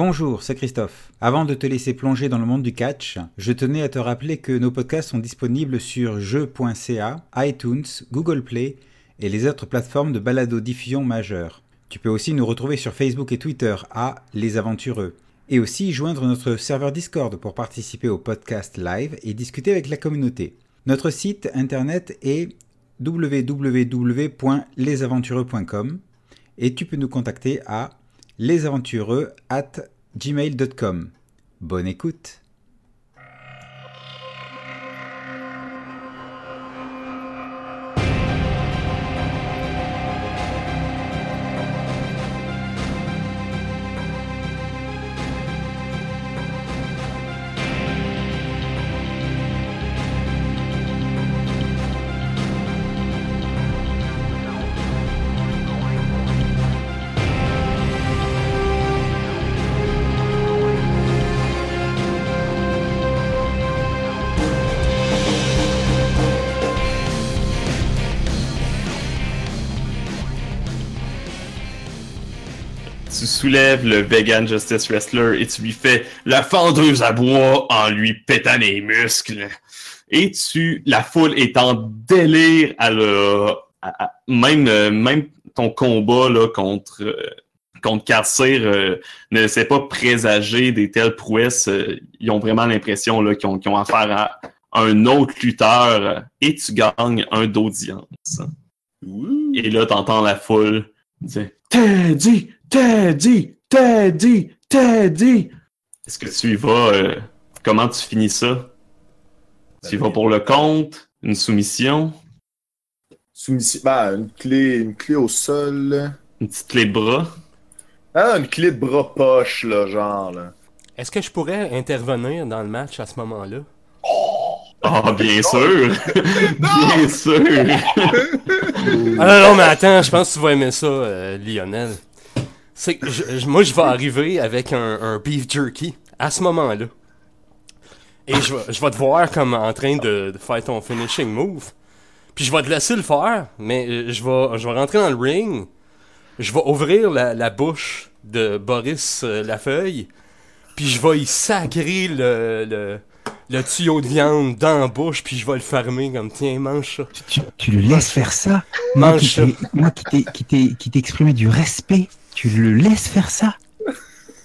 Bonjour, c'est Christophe. Avant de te laisser plonger dans le monde du catch, je tenais à te rappeler que nos podcasts sont disponibles sur jeux.ca, iTunes, Google Play et les autres plateformes de balado-diffusion majeures. Tu peux aussi nous retrouver sur Facebook et Twitter à Les Aventureux. Et aussi joindre notre serveur Discord pour participer au podcast live et discuter avec la communauté. Notre site internet est www.lesaventureux.com et tu peux nous contacter à lesaventureux at gmail.com. Bonne écoute soulèves le Vegan Justice Wrestler et tu lui fais la fendeuse à bois en lui pétant les muscles. Et tu, la foule est en délire à le, à- à- même, euh, même ton combat là, contre, euh, contre Carcir euh, ne laissait pas présager des telles prouesses. Euh, ils ont vraiment l'impression qu'ils ont, ont affaire à un autre lutteur et tu gagnes un d'audience. Et là, t'entends la foule dire Teddy, Teddy, Teddy, Teddy. Est-ce que tu y vas euh, Comment tu finis ça? Tu y vas pour le compte Une soumission? Soumission. Ben, une clé, une clé au sol. Une petite clé de bras? Ah, une clé de bras poche, là, genre, là. Est-ce que je pourrais intervenir dans le match à ce moment-là? Ah, bien sûr Bien sûr Ah non, non, mais attends, je pense que tu vas aimer ça, euh, Lionel. C'est je- moi, je vais arriver avec un, un beef jerky à ce moment-là. Et je vais, je vais te voir comme en train de, de faire ton finishing move. Puis je vais te laisser le faire, mais euh, je vais, je vais rentrer dans le ring. Je vais ouvrir la, la bouche de Boris euh, Lafeuille. Puis je vais y sacrer le, le, le tuyau de viande dans la bouche. Puis je vais le fermer comme tiens, mange ça. Tu, tu le laisses faire ça? Mange Moi qui t'ai exprimé du respect, tu le laisses faire ça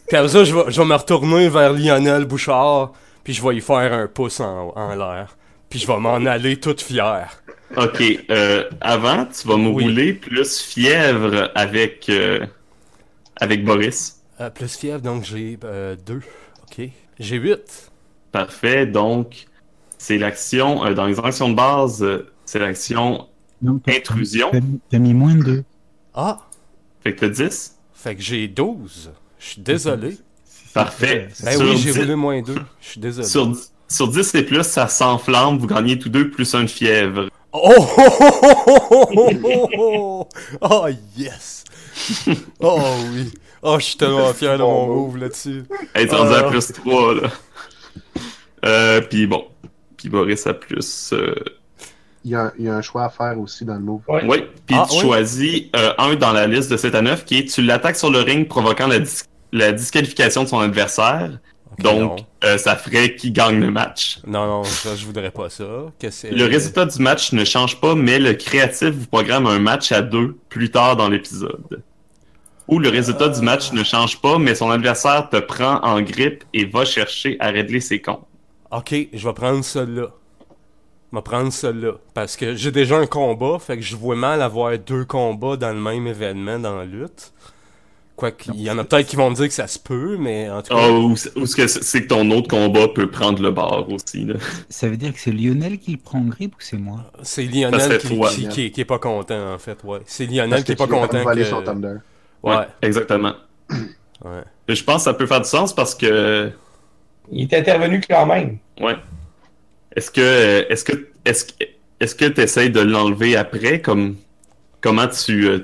Puis après ça, je vais, je vais me retourner vers Lionel Bouchard, puis je vais y faire un pouce en, en l'air. Puis je vais m'en aller toute fière. Ok, euh, avant, tu vas me Oui. rouler plus fièvre avec, euh, avec Boris. Euh, plus fièvre, donc j'ai euh, deux. Ok. J'ai huit. Parfait, donc c'est l'action, euh, dans les actions de base, euh, c'est l'action Intrusion. T'as mis- moins de deux. Ah! Fait que t'as 10. Fait que j'ai 12. Je suis désolé. Parfait. Ben Sur oui, j'ai 10 roulé moins deux. Je suis désolé. Sur, sur 10 et plus, ça s'enflamme, vous gagnez tous deux plus un de fièvre. Oh! oh, oh, oh, oh, oh, oh, oh, yes! Oh oui! Oh, je suis tellement fier de mon move là-dessus. Hey, t'es rendu à Ah. plus 3, là. Euh, puis bon. Puis Boris a plus... euh, Il y, a, il y a un choix à faire aussi dans le move. Ouais. Oui, puis Ah, tu oui. choisis euh, un dans la liste de 7 à 9 qui est tu l'attaques sur le ring provoquant la, dis- la disqualification de son adversaire. Donc, euh, ça ferait qui gagne le match. Non, non, ça, je voudrais pas ça. Que. Le résultat du match ne change pas, mais le créatif vous programme un match à deux plus tard dans l'épisode. Ou le résultat du match ne change pas, mais son adversaire te prend en grippe et va chercher à régler ses comptes. Ok, je vais prendre celle-là. Je vais prendre celle-là. Parce que j'ai déjà un combat, fait que je vois mal avoir deux combats dans le même événement dans la lutte. Quoique, il y en a peut-être qui vont me dire que ça se peut, mais en tout cas. Ah, ou ce que c'est que ton autre combat peut prendre le bar aussi. Là. Ça veut dire que c'est Lionel qui le prend en grippe ou c'est moi? C'est Lionel qui, toi. qui, qui- qui est pas content, en fait, ouais. C'est Lionel Parce qui est pas content. que-. Ouais, Exactement. ouais. Et Je pense que ça peut faire du sens parce que Il est intervenu quand même. Ouais. Est-ce que est-ce que est-ce que est-ce que tu essaies de l'enlever après? Comme comment tu euh,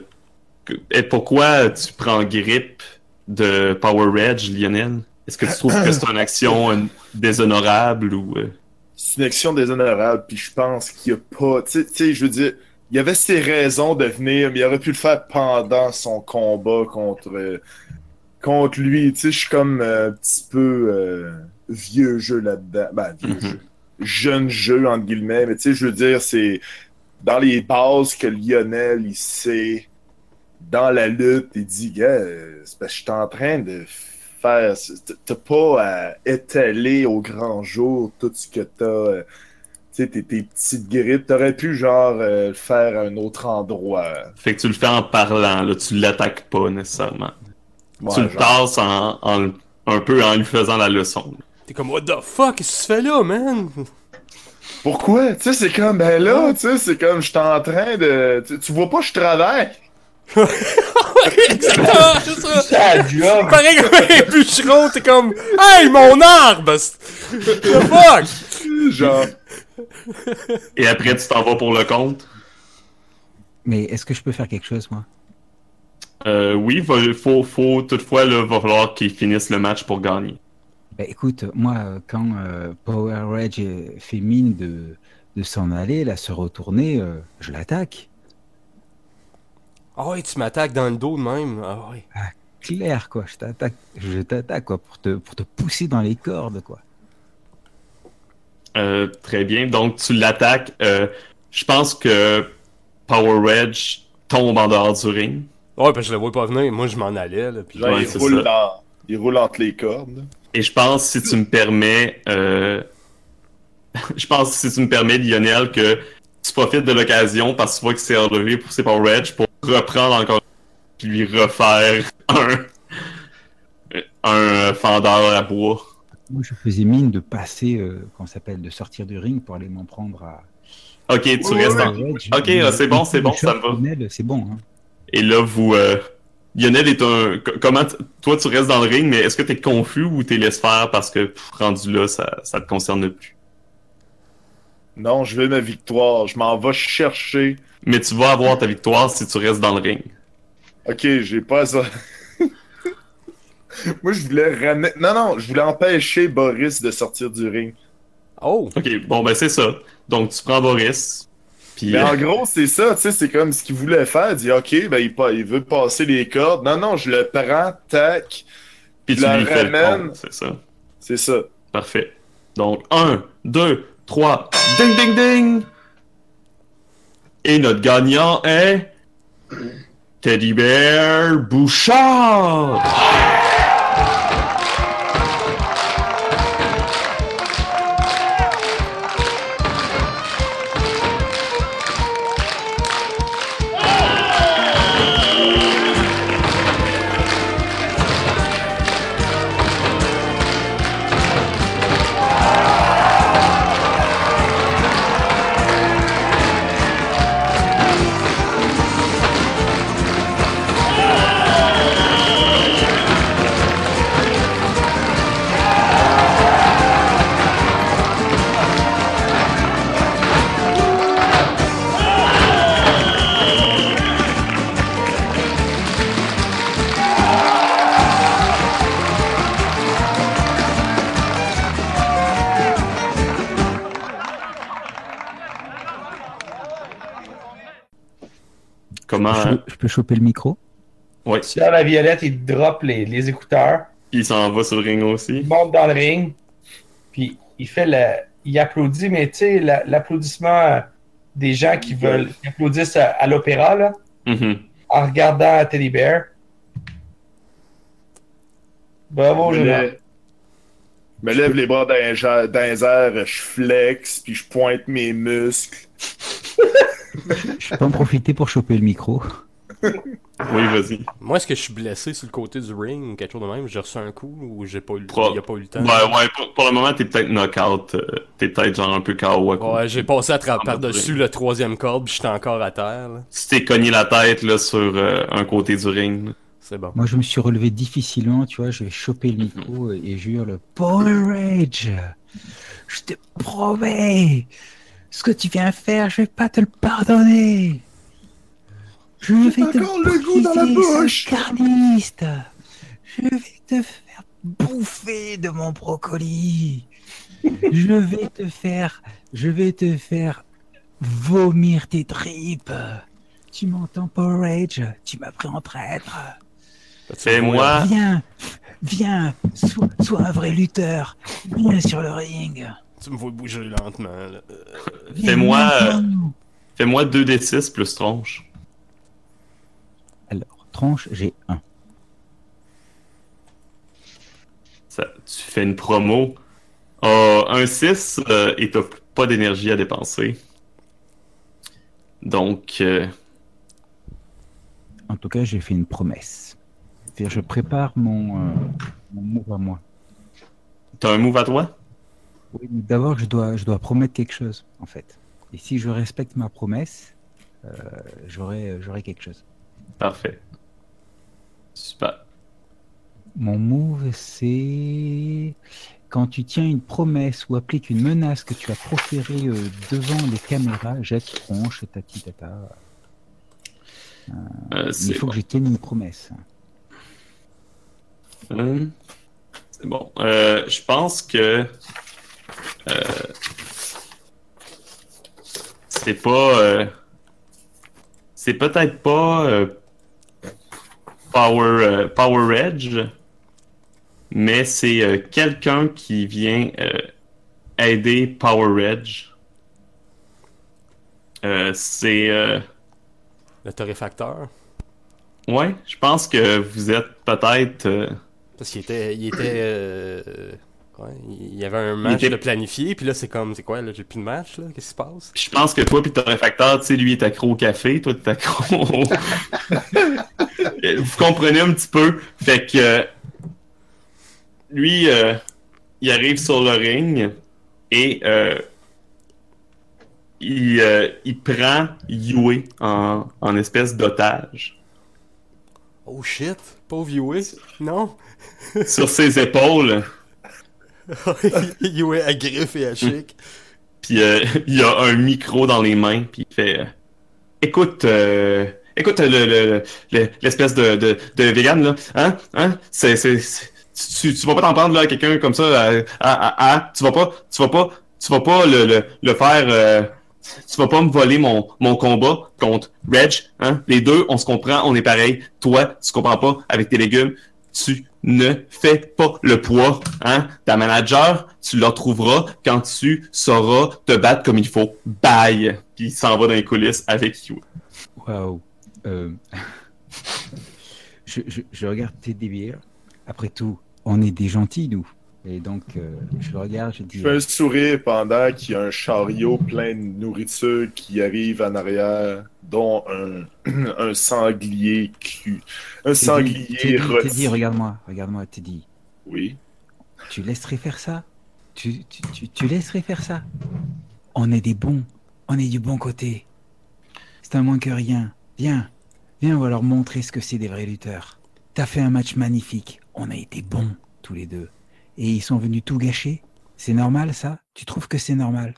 et pourquoi tu prends grippe de Power Reg Lionel? Est-ce que tu trouves que c'est une action euh, déshonorable ou euh, C'est une action déshonorable, puis je pense qu'il y a pas. Tu sais- je veux dire, il y avait ses raisons de venir, mais il aurait pu le faire pendant son combat contre. euh, contre lui. Tu sais, je suis comme un petit peu vieux jeu là-dedans. Ben, vieux Mhm. jeu. Jeune jeu, entre guillemets. Mais tu sais, je veux dire, c'est dans les bases que Lionel, il sait dans la lutte, il dit, gars, c'est parce que je suis en train de faire. T'as pas à étaler au grand jour tout ce que t'as. euh, tu sais, tes, tes petites grippes. T'aurais pu, genre, euh, le faire à un autre endroit. Fait que tu le fais en parlant, là, tu l'attaques pas nécessairement. Ouais, tu le tasses en, en- un peu en lui faisant la leçon. T'es comme, what the fuck, qu'est-ce que tu fais là, man? Pourquoi? Tu sais, c'est comme, ben là, tu sais, c'est comme, je suis en train de. Tu, tu vois pas, je travaille. Exactement, c'est ça. Pareil comme un bûcheron, t'es comme, hey, mon arbre! What the fuck? Genre, Et après, tu t'en vas pour le compte. Mais est-ce que je peux faire quelque chose, moi? Euh, oui, va- faut, faut, toutefois, là, va falloir qu'il finisse le match pour gagner. Bah, écoute, moi, euh, quand euh, Power Rage fait mine de, de s'en aller, là, se retourner, euh, je l'attaque. Ah ouais, tu m'attaques dans le dos de même. Ah ouais. Clair, quoi. Je t'attaque, je t'attaque, quoi, pour te, pour te pousser dans les cordes, quoi. Euh, très bien. Donc, tu l'attaques. Euh, je pense que Power Reg tombe en dehors du ring. Ouais, parce que je le vois pas venir. Moi, je m'en allais, là. Puis... Ouais, il, roule dans- il roule entre les cordes. Et je pense, si tu me permets, euh, je pense, si tu me permets, Lionel, que tu profites de l'occasion parce que tu vois qu'il s'est relevé pour ses Power Reg pour reprendre encore puis lui refaire un, un fendeur à bois. Moi, je faisais mine de passer, euh, comment ça s'appelle, de sortir du ring pour aller m'en prendre à. Ok, tu restes en... Rage. Ok, Mais- c'est bon, c'est bon, ça me va. C'est bon, hein. Et là, vous. euh, Lionel est un. co- Comment. Toi, tu restes dans le ring, mais est-ce que t'es confus ou t'es laisses faire parce que pff, rendu là, ça, ça te concerne plus? Non, je veux ma victoire. Je m'en vais chercher. Mais tu vas avoir ta victoire si tu restes dans le ring. Ok, j'ai pas ça. Moi, je voulais ramener. Non, non, je voulais empêcher Boris de sortir du ring. Oh! Ok, bon, ben c'est ça. Donc, tu prends Boris. Puis. Mais euh, en gros, c'est ça, tu sais, c'est comme ce qu'il voulait faire. Il dit, ok, ben il, veut passer les cordes. Non, non, je le prends, tac. puis tu la lui ramène. c'est ça. C'est ça. Parfait. Donc, 1, 2, 3, ding, ding, ding! Et notre gagnant est. Teddy Bear Bouchard! Je, je peux choper le micro Ouais, Sur la violette, il drop les, les écouteurs, il s'en va sur le ring il aussi. monte dans le ring, puis il fait le. Il applaudit, mais tu sais, la- l'applaudissement des gens qui veulent qui applaudissent à, à l'opéra, là, Mhm. en regardant Teddy Bear. Bravo, Je me Jonathan. lève- je me lève les bras dans les airs, je flex, puis je pointe mes muscles. Je peux en profiter pour choper le micro. Oui, vas-y. Moi, est-ce que je suis blessé sur le côté du ring ou quelque chose de même? J'ai reçu un coup ou j'ai pas eu le Pro- il a pas eu le temps? Ouais, ouais, pour, pour le moment, t'es peut-être knock-out. euh, t'es peut-être genre un peu KO. Ouais, j'ai passé à travers par-dessus le troisième corde, puis j'étais encore à terre. là. Tu t'es cogné la tête là, sur euh, un côté du ring. C'est bon. Moi, je me suis relevé difficilement, tu vois. Je vais choper le micro et je hurle Power Rage Je te promets Ce que tu viens faire, je vais pas te le pardonner Je vais te encore le goût dans la briser, sale bouche. carniste Je vais te faire bouffer de mon brocoli Je vais te faire... Je vais te faire vomir tes tripes Tu m'entends, Power Rage? Tu m'as pris en traître vois, Fais-moi. Viens, viens, sois, sois un vrai lutteur. Viens sur le ring. Tu me vois bouger lentement. là. Euh, Fais-moi, euh. Fais-moi 2d6 plus tronche. Alors, tranche, j'ai un. Ça, tu fais une promo. Ah, un 6 euh, et t'as pas d'énergie à dépenser. Donc, euh, En tout cas, j'ai fait une promesse. C'est-à-dire, je prépare mon, euh, mon move à moi. t'as un move à toi? Oui, d'abord, je dois, je dois promettre quelque chose, en fait. Et si je respecte ma promesse, euh, j'aurai, j'aurai quelque chose. Parfait. Super. Mon move, c'est quand tu tiens une promesse ou appliques une menace que tu as proférée euh, devant les caméras, jette tronche, tati tata. Euh, Mais il faut bon. que je tienne une promesse. Hum, C'est bon. Euh, je pense que euh, c'est pas. euh, c'est peut-être pas euh, Power, euh, Power Edge, mais c'est euh, quelqu'un qui vient euh, aider Power Edge. Euh, c'est. euh, le torréfacteur? ouais, je pense que vous êtes peut-être. euh, Parce qu'il était. Il était. Ouais, il y avait un match était- de planifié, puis là, c'est comme. C'est quoi, là J'ai plus de match, là Qu'est-ce qui se passe? Je pense que toi puis ton réfracteur, tu sais, lui est accro au café, toi t'es accro au... Vous comprenez un petit peu. Fait que euh, lui, euh, il arrive sur le ring et euh, il, euh, il prend Yue en, en espèce d'otage. Oh shit Pauvre Yue Non sur ses épaules. Yue à griffe et à chic. Puis euh, il a un micro dans les mains, puis il fait euh, Écoute, euh, écoute le- le- le- l'espèce de, de, de vegan, là, hein? Hein? C'est, tu, tu vas pas t'en prendre là, à quelqu'un comme ça, à, à- à- tu vas pas, tu vas pas, tu vas pas le, le, le faire, euh, tu vas pas me voler mon, mon combat contre Reg, hein? Les deux, on se comprend, on est pareil. Toi, tu comprends pas avec tes légumes, tu ne fais pas le poids, hein? Ta manager, tu la trouveras quand tu sauras te battre comme il faut. Bye! Puis il s'en va dans les coulisses avec you. Waouh. Euh, je, regarde Teddy Bear. Après tout, on est des gentils, nous. Et donc, euh, je le regarde, je dis. Je fais un sourire pendant qu'il y a un chariot plein de nourriture qui arrive en arrière, dont un, un sanglier cru. Un Teddy, sanglier Teddy, rôti. Teddy, regarde-moi, regarde-moi, Teddy. Oui. Tu laisserais faire ça? Tu, tu, tu, tu laisserais faire ça? On est des bons. On est du bon côté. C'est un moins que rien. Viens. Viens, on va leur montrer ce que c'est des vrais lutteurs. T'as fait un match magnifique. On a été bons, tous les deux. Et ils sont venus tout gâcher C'est normal, ça? Tu trouves que c'est normal?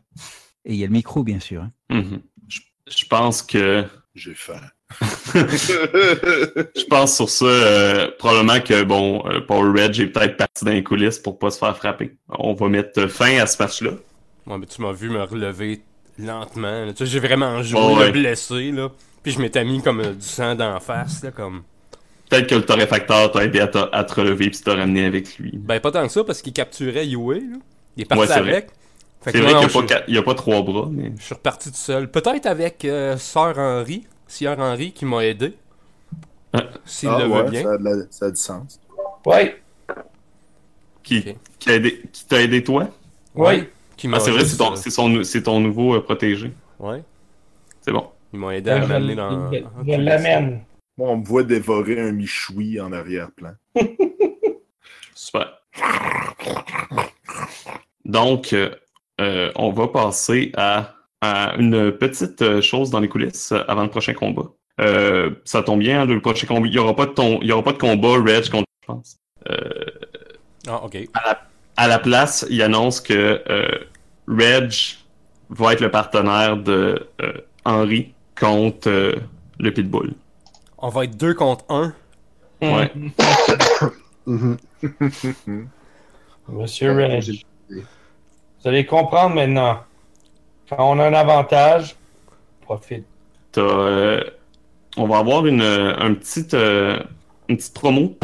Et il y a le micro, bien sûr. hein. Mhm. Je, je pense que. J'ai faim. Je pense sur ça, euh, probablement que bon, euh, Power Red est peut-être parti dans les coulisses pour pas se faire frapper. On va mettre fin à ce match-là. Ouais, mais tu m'as vu me relever lentement. là. Tu sais, j'ai vraiment joué Oh, ouais. blessé, là. Puis je m'étais mis comme euh, du sang d'en face, là, comme... Peut-être que le torréfacteur t'a aidé à, te- à te relever puis t'a ramené avec lui. Ben, pas tant que ça, parce qu'il capturait Yue, là. Il est parti Ouais, avec. C'est vrai qu'il n'y a, pas quatre- il y a pas trois bras, mais. je suis reparti tout seul. Peut-être avec euh, Sœur Henri, Sœur Henri, qui m'a aidé. Ah. S'il Ah le veut ouais, bien. ça a, de la- ça a du sens. Ouais, Qui, aidé- t'a aidé toi? ouais. Ah, c'est vrai, c'est ton, son, ton nouveau euh, protégé. Ouais. C'est bon. Ils m'ont aidé à m'amener dans... je- coulisses. l'amène. Moi, on me voit dévorer un michoui en arrière-plan. Super. Donc, euh, euh, on va passer à, à une petite euh, chose dans les coulisses avant le prochain combat. Euh, ça tombe bien, hein, le prochain combat. Il n'y aura, pas de ton- il y aura pas de combat Reg contre, je pense. Euh, Ah, ok. à la place, il annonce que euh, Reg va être le partenaire de euh, Henry contre euh, le Pitbull. On va être deux contre un. Ouais. Monsieur j'ai- Vous allez comprendre maintenant. Quand on a un avantage, profite. T'as, euh, on va avoir une, un petit, euh, une petite promo.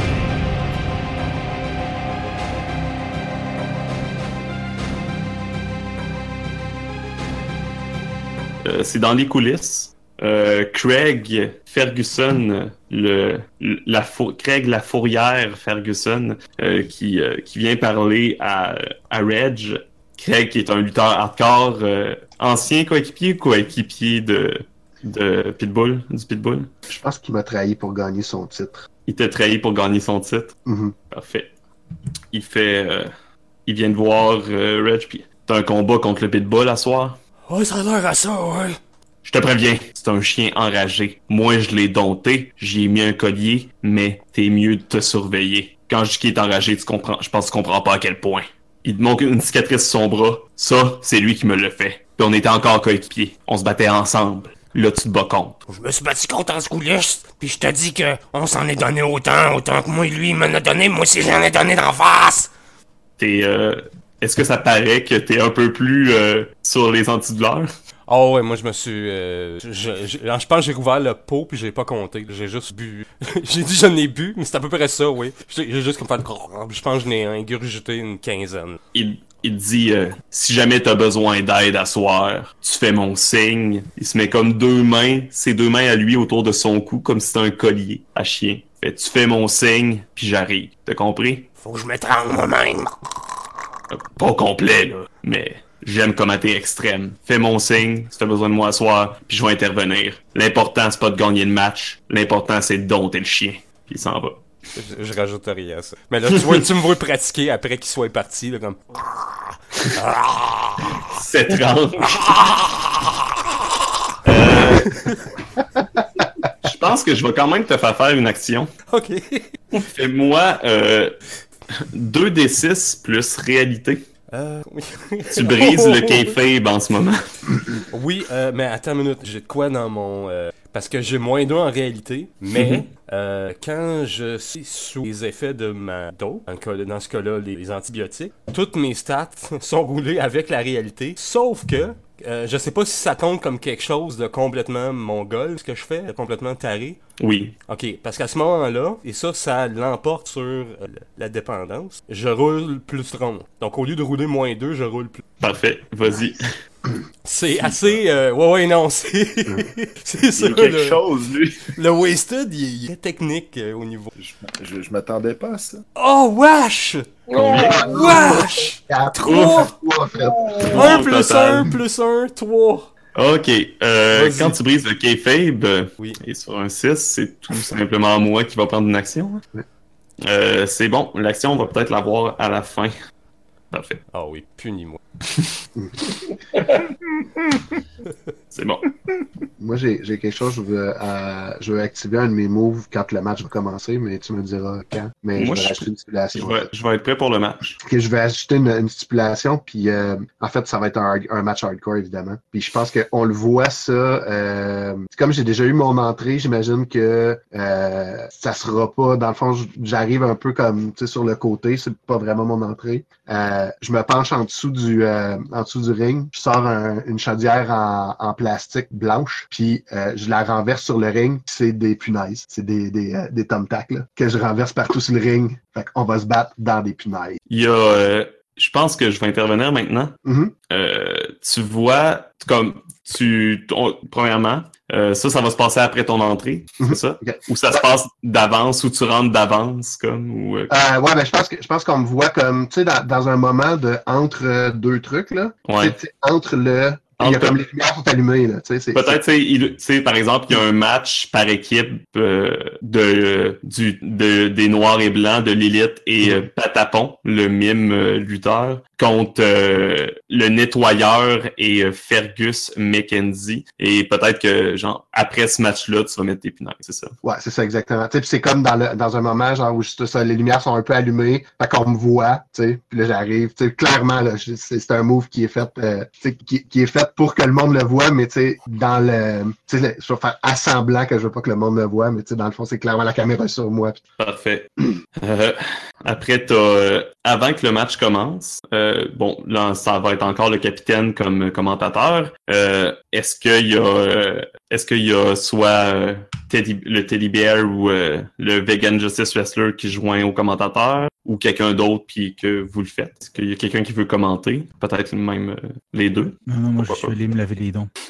Euh, c'est dans les coulisses. Euh, Craig Ferguson, le, la Craig la fourrière Ferguson, euh, qui, euh, qui vient parler à, à Reg. Craig qui est un lutteur hardcore, euh, ancien coéquipier ou coéquipier de, de Pitbull, du Pitbull? Je pense qu'il m'a trahi pour gagner son titre. Il t'a trahi pour gagner son titre? Mhm. Parfait. Il fait. euh, il vient de voir euh, Reg, puis t'as un combat contre le Pitbull à soir? Ouais, ça a l'air à ça, ouais. Je te préviens, c'est un chien enragé. Moi, je l'ai dompté, j'y ai mis un collier, mais t'es mieux de te surveiller. Quand je dis qu'il est enragé, tu comprends, je pense que tu comprends pas à quel point. Il te manque une cicatrice sur son bras. Ça, c'est lui qui me l'a fait. Puis on était encore coéquipiers. On se battait ensemble. Là, tu te bats contre. Je me suis battu contre en coulisses, puis je te dis que on s'en est donné autant, autant que moi et lui il m'en a donné, moi aussi j'en ai donné d'en face. T'es, euh, est-ce que ça paraît que t'es un peu plus euh, sur les antidouleurs? Oh ouais, moi je me suis... euh, je, je, je pense que j'ai rouvert le pot puis j'ai pas compté. J'ai juste bu. j'ai dit j'en ai bu, mais c'est à peu près ça, oui. J'ai juste comme fait le... Je pense que j'en ai ingurgité une quinzaine. il, il dit euh, si jamais t'as besoin d'aide à soir, tu fais mon signe. Il se met comme deux mains, ses deux mains à lui autour de son cou, comme si c'était un collier à chien. Fait tu fais mon signe, puis j'arrive. T'as compris? Faut que je m'étrangle moi-même. Pas complet, là, mais j'aime comment t'es extrême. Fais mon signe, si t'as besoin de moi à soir, puis je vais intervenir. L'important, c'est pas de gagner le match. L'important, c'est de dompter le chien. Puis il s'en va. Je, je rajoute rien à ça. Mais là, tu, vois, tu me vois pratiquer après qu'il soit parti, là, comme... C'est étrange. Euh, Je pense que je vais quand même te faire faire une action. Ok. Fais-moi euh, 2d6 plus réalité. Euh. Tu brises le kayfabe en ce moment. Oui, euh, mais attends une minute, j'ai de quoi dans mon... euh, parce que j'ai moins d'un en réalité, mais Mhm. quand je suis sous les effets de ma cas- dans ce cas-là, les, les antibiotiques, toutes mes stats sont roulées avec la réalité, sauf que euh, je sais pas si ça compte comme quelque chose de complètement mongol, ce que je fais, de complètement taré. Oui. Ok, parce qu'à ce moment-là, et ça, ça l'emporte sur euh, la dépendance, je roule plus rond. Donc au lieu de rouler moins 2, je roule plus. Parfait. Vas-y. C'est assez. euh, ouais, ouais, non, c'est. c'est ça. Il y a quelque le, chose, lui. le wasted, il est, il est technique euh, au niveau. Je, je, je m'attendais pas à ça. Oh, wesh! Wesh! Trois, en fait. 1 Au plus total. 1 plus 1, 3. Ok. Euh, quand tu brises le kayfabe, Oui. et sur un 6, c'est tout simplement moi qui va prendre une action. Euh, c'est bon. L'action, on va peut-être l'avoir à la fin. Parfait. Ah oui, punis-moi. C'est bon. Moi, j'ai j'ai quelque chose, je veux, euh, je veux activer un de mes moves quand le match va commencer, mais tu me diras quand. Mais Moi, je vais je- rajouter une Je stipulation. vais, je vais être prêt pour le match. Je vais ajouter une, une stipulation, puis euh, en fait, ça va être un, un match hardcore, évidemment. Puis je pense qu'on le voit, ça. Euh, comme j'ai déjà eu mon entrée, j'imagine que euh, ça sera pas... Dans le fond, j'arrive un peu comme tu sais, sur le côté, c'est pas vraiment mon entrée. Euh, je me penche en dessous du euh, en dessous du ring, je sors un- une chaudière en, en plastique blanche, puis euh, je la renverse sur le ring, puis c'est des punaises, c'est des, des, euh, des que je renverse partout sur le ring. Fait qu'on va se battre dans des punaises. Il y a. euh, je pense que je vais intervenir maintenant. Mhm. Euh, tu vois, comme tu. premièrement, euh, ça, ça va se passer après ton entrée, c'est ça? Ok. Ou ça se passe d'avance, ou tu rentres d'avance, comme. Ou, euh, Euh, ouais, ben je pense que je pense qu'on me voit comme tu sais dans, dans un moment de entre deux trucs là. Ouais. Entre le il y a comme les lumières sont allumées là. Peut-être, par exemple, il y a un match par équipe euh, de, du, de, des Noirs et Blancs, de Lilith et euh, Patapon, le mime euh, lutteur, contre euh, le nettoyeur et euh, Fergus McKenzie. Et peut-être que, genre, après ce match-là, tu vas mettre tes punaises, c'est ça? Ouais, c'est ça exactement. Puis c'est comme dans, le, dans un moment genre où ça, les lumières sont un peu allumées, fait qu'on me voit, tu sais, puis là j'arrive, tu sais, clairement là, c'est c'est un move qui est fait, euh, qui, qui est fait fait pour que le monde le voit, mais tu sais, dans le. Tu sais, je vais faire assemblant que je veux pas que le monde le voit, mais tu sais, dans le fond, c'est clairement la caméra sur moi. Parfait. Euh, après, t'as, euh, avant que le match commence, euh, bon, là, ça va être encore le capitaine comme commentateur. Euh, est-ce qu'il y a, euh, est-ce qu'il y a soit euh, Teddy, le Teddy Bear ou le Vegan Justice Wrestler qui joint au commentateur? Ou quelqu'un d'autre puis que vous le faites? Est-ce qu'il y a quelqu'un qui veut commenter? Peut-être même euh, les deux? Non, non, moi je suis allé me laver les dents.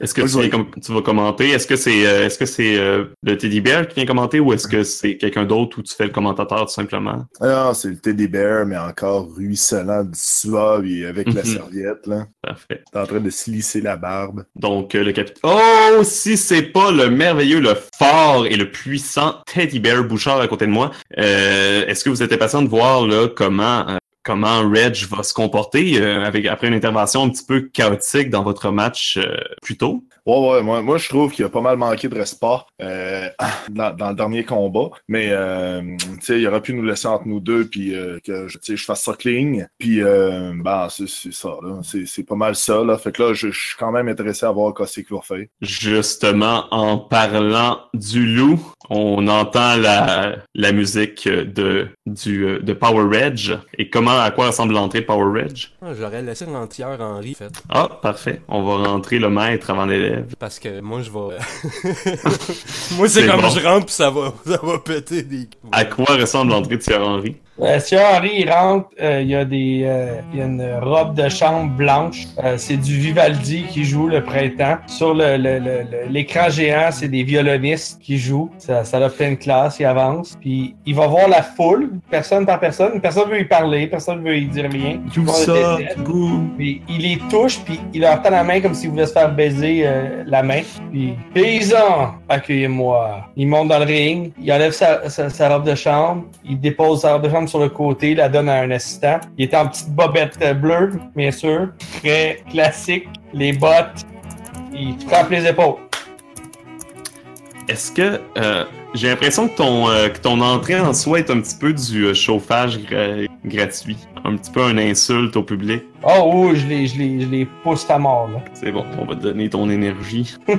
Est-ce que tu, viens com- tu vas commenter? Est-ce que c'est euh, est-ce que c'est euh, le Teddy Bear qui vient commenter ou est-ce que c'est quelqu'un d'autre ou tu fais le commentateur tout simplement? Ah, c'est le Teddy Bear, mais encore ruisselant de suave et avec la Mhm. serviette, là. Parfait. T'es en train de se lisser la barbe. Donc, euh, le capitaine. Oh, si c'est pas le merveilleux, le fort et le puissant Teddy Bear Bouchard à côté de moi, euh, est-ce que vous êtes impatient de voir là comment euh, comment Reg va se comporter euh, avec après une intervention un petit peu chaotique dans votre match euh, plus tôt? Ouais, ouais, moi, moi je trouve qu'il a pas mal manqué de respect euh, dans, dans le dernier combat. Mais, euh, tu sais, il aurait pu nous laisser entre nous deux, puis euh, que je, tu sais, je fasse ça clean. Puis, euh, ben, c'est ça, là. C'est c'est pas mal ça, là. Fait que là, je, je suis quand même intéressé à voir qu'est-ce qu'il va faire. Justement, en parlant du loup, on entend la, la musique de, du, de Power Reg. Et comment, à quoi ressemble l'entrée Power Reg? Ah, J'aurais laissé l'entière Henri, en fait. Ah, parfait. On va rentrer le maître avant Parce que moi, je vais. moi, c'est C'est comme bon. je rentre, puis ça va, ça va péter des. À quoi ressemble l'entrée de Thierry Henry? Euh, si Henri il rentre, euh, il y a des, euh, il y a une robe de chambre blanche. Euh, c'est du Vivaldi qui joue le printemps. Sur le, le- le- l'écran géant, c'est des violonistes qui jouent. Ça, ça a plein de classe, il avance. Puis il va voir la foule, personne par personne. Personne veut y parler, personne veut y dire rien. Tout déteste. Puis il les touche, puis il leur tend la main comme s'il voulait se faire baiser euh, la main. Puis, paysan, accueillez-moi. Il monte dans le ring, il enlève sa, sa- sa robe de chambre, il dépose sa robe de chambre sur le côté, la donne à un assistant. Il est en petite bobette euh, bleue, bien sûr. Très classique, les bottes. Il frappe les épaules. Est-ce que euh, j'ai l'impression que ton euh, que ton entrée en soi est un petit peu du euh, chauffage gra- gratuit, un petit peu une insulte au public. Oh, oui, je les, je les, je les pousse à mort, là. C'est bon, on va te donner ton énergie.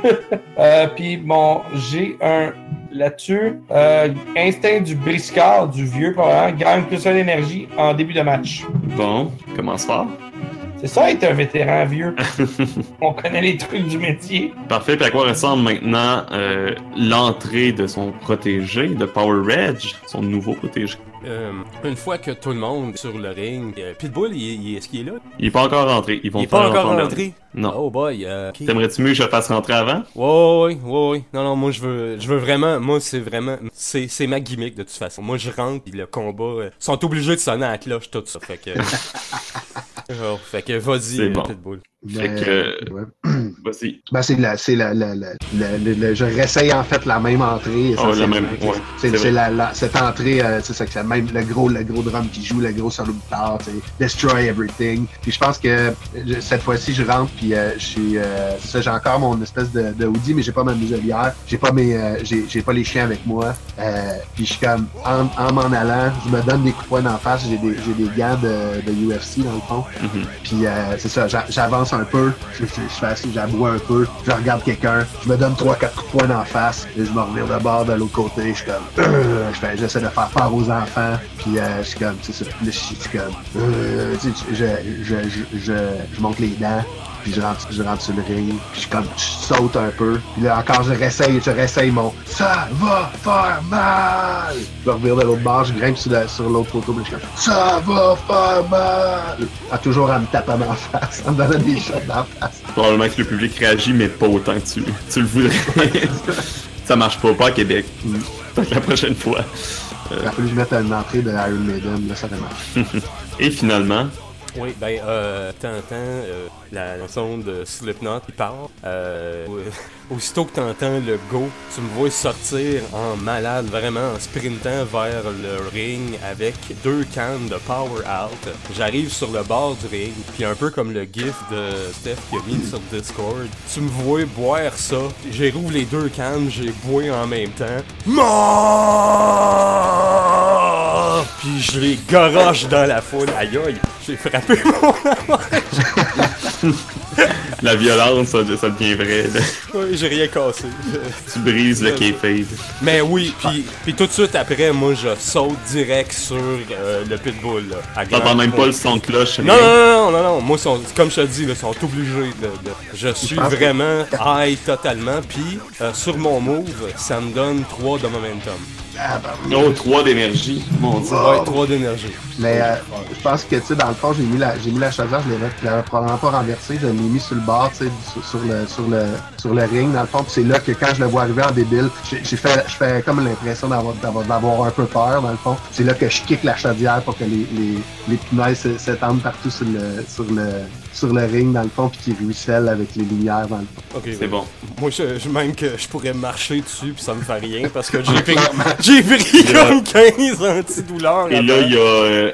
Euh, puis bon, j'ai un là-dessus. Euh, instinct du briscard, du vieux probablement, gagne plus d'énergie en début de match. Bon, commence fort. C'est ça être un vétéran vieux. On connaît les trucs du métier. Parfait. Puis à quoi ressemble maintenant euh, l'entrée de son protégé, de Power Reg, son nouveau protégé? Euh, une fois que tout le monde est sur le ring, euh, Pitbull, il, il est-ce qu'il est là? Il est pas encore rentré. Ils vont Il est pas encore rentré? Non. Oh boy, euh. T'aimerais-tu mieux que je te fasse rentrer avant? Ouais, ouais, ouais, ouais. Non, non, moi je veux, je veux vraiment, moi c'est vraiment, c'est, c'est ma gimmick de toute façon. Moi je rentre, puis le combat, euh, sont obligés de sonner à la cloche, tout ça. Fait que. Oh, fait que vas-y, euh, bon. Fait Ben, que- ouais. Vas-y. Ben, c'est la, c'est la, la, la, la- je réessaye en fait la même entrée. Oh, la même, ouais, C'est la, la- cette entrée, euh, c'est ça que c'est même le gros, le gros drum qui joue, le gros solo de guitare, destroy everything. Puis je pense que je- cette fois-ci je rentre puis euh, je suis, euh, ça, j'ai encore mon espèce de, de hoodie, mais j'ai pas ma muselière, j'ai pas mes, euh, j'ai, j'ai pas les chiens avec moi. Euh, puis je suis comme en, en m'en allant, je me donne des coups de poing en face, j'ai des, j'ai des gants de, de UFC dans le fond. Mhm. Puis euh, c'est ça, j'a- j'avance un peu, je, je, je fais un peu, je regarde quelqu'un, je me donne trois quatre coups de poing d'en face, et je me revire de bord de l'autre côté, je suis comme, euh, j'essaie de faire peur aux enfants, puis euh, je suis comme, c'est ça, je suis comme, euh, je, je, je, je monte les dents. Puis je rentre, je rentre sur le ring, puis je, comme, je saute un peu. Puis là encore, je réessaye, je réessaye mon « Ça va faire mal! » Je revire de l'autre bord, je grimpe sur, la- sur l'autre photo, puis je suis comme « Ça va faire mal! » Ah, toujours en me tapant dans la face, en me donnant des shots dans la face. Probablement que le public réagit, mais pas autant que tu, tu le voudrais. ça marche pas, pas à Québec. Peut-être la prochaine fois. Il a fallu que je mette une entrée de Iron Maiden, là, ça marche. Et finalement, Oui, ben, euh, t'entends euh, la, sonde de Slipknot qui part. Euh, aussitôt que t'entends le go, tu me vois sortir en malade, vraiment en sprintant vers le ring avec deux cannes de Power Out. J'arrive sur le bord du ring, puis un peu comme le gif de Steph qui a mis sur Discord, tu me vois boire ça. J'ai rouvre les deux cannes, j'ai bois en même temps. Mort! Puis je les garoche dans la foule. Aïe aïe, j'ai frappé mon La violence, ça, ça devient vrai. là. Ouais, j'ai rien cassé. Tu brises le kayfabe. Mais oui, puis puis tout de suite après, moi, je saute direct sur euh, le pitbull. T'entends grande même pas le son de cloche. Non, non, non, non, non, non. Moi, sont, comme je te dis, ils sont obligés de, de- Je suis que- vraiment high totalement. Puis, euh, sur mon move, ça me donne 3 de momentum. Oh, 3 d'énergie. Mon dieu. Ouais, 3 d'énergie. Mais euh, je pense que, tu sais, dans le fond, j'ai mis la, j'ai mis la chaudière, je l'avais, je l'avais probablement pas renversée, je l'ai mis sur le bord, tu sais, sur, sur le, sur le, sur le ring, dans le fond, puis c'est là que quand je le vois arriver en débile, j'ai, j'ai fait, je fais comme l'impression d'avoir, d'avoir, d'avoir un peu peur, dans le fond. C'est là que je kick la chaudière pour que les, les, les punaises se- s'étendent partout sur le, sur le, sur le ring, dans le fond, puis qu'ils ruissellent avec les lumières, dans le fond. Ok, C'est bon. Moi, je, je- même que je pourrais marcher dessus, puis ça me fait rien, parce que j'ai pris, j'ai pris comme 15 antidouleurs. Et là, il y a, euh,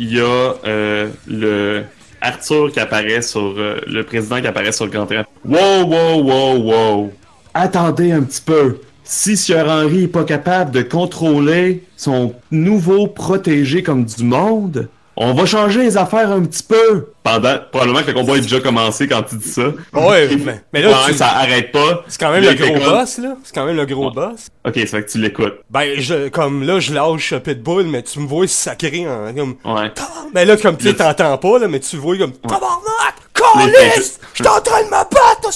il y a euh, le Arthur qui apparaît sur euh, le président qui apparaît sur le grand écran. Wow, wow, wow, wow. Attendez un petit peu. Si Sir Henry est pas capable de contrôler son nouveau protégé comme du monde, on va changer les affaires un petit peu. Pendant, probablement que le combat est déjà commencé quand tu dis ça. Ouais, mais, mais là, tu- ça arrête pas. c'est quand même Là, le gros boss, là. C'est quand même le gros Ouais. boss. Ok, ça fait que tu l'écoutes. Ben, je, comme là, je lâche Pitbull, mais tu me vois sacré en, comme, Ouais. Ben là, comme tu sais, t'entends pas, là, mais tu vois comme Tabarnak! Calice! J'étais en train de me battre,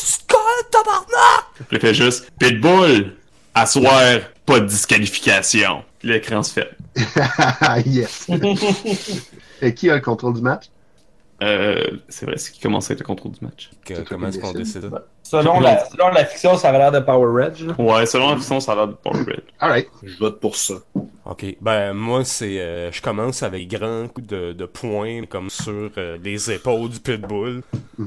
tabarnak! Je fais juste Pitbull, asseoir, pas de disqualification. L'écran se fait. yes! Et qui a le contrôle du match? Euh, c'est vrai, c'est qui commence avec le contrôle du match. comment est-ce qu'on décide? Selon la, selon la fiction, ça avait l'air de Power Reg. Ouais, selon la façon, ça a l'air de Power Red. Alright. Je vote pour ça. Ok, ben moi c'est, euh, je commence avec grand coup de, de poing comme sur euh, les épaules du pitbull. Ouais,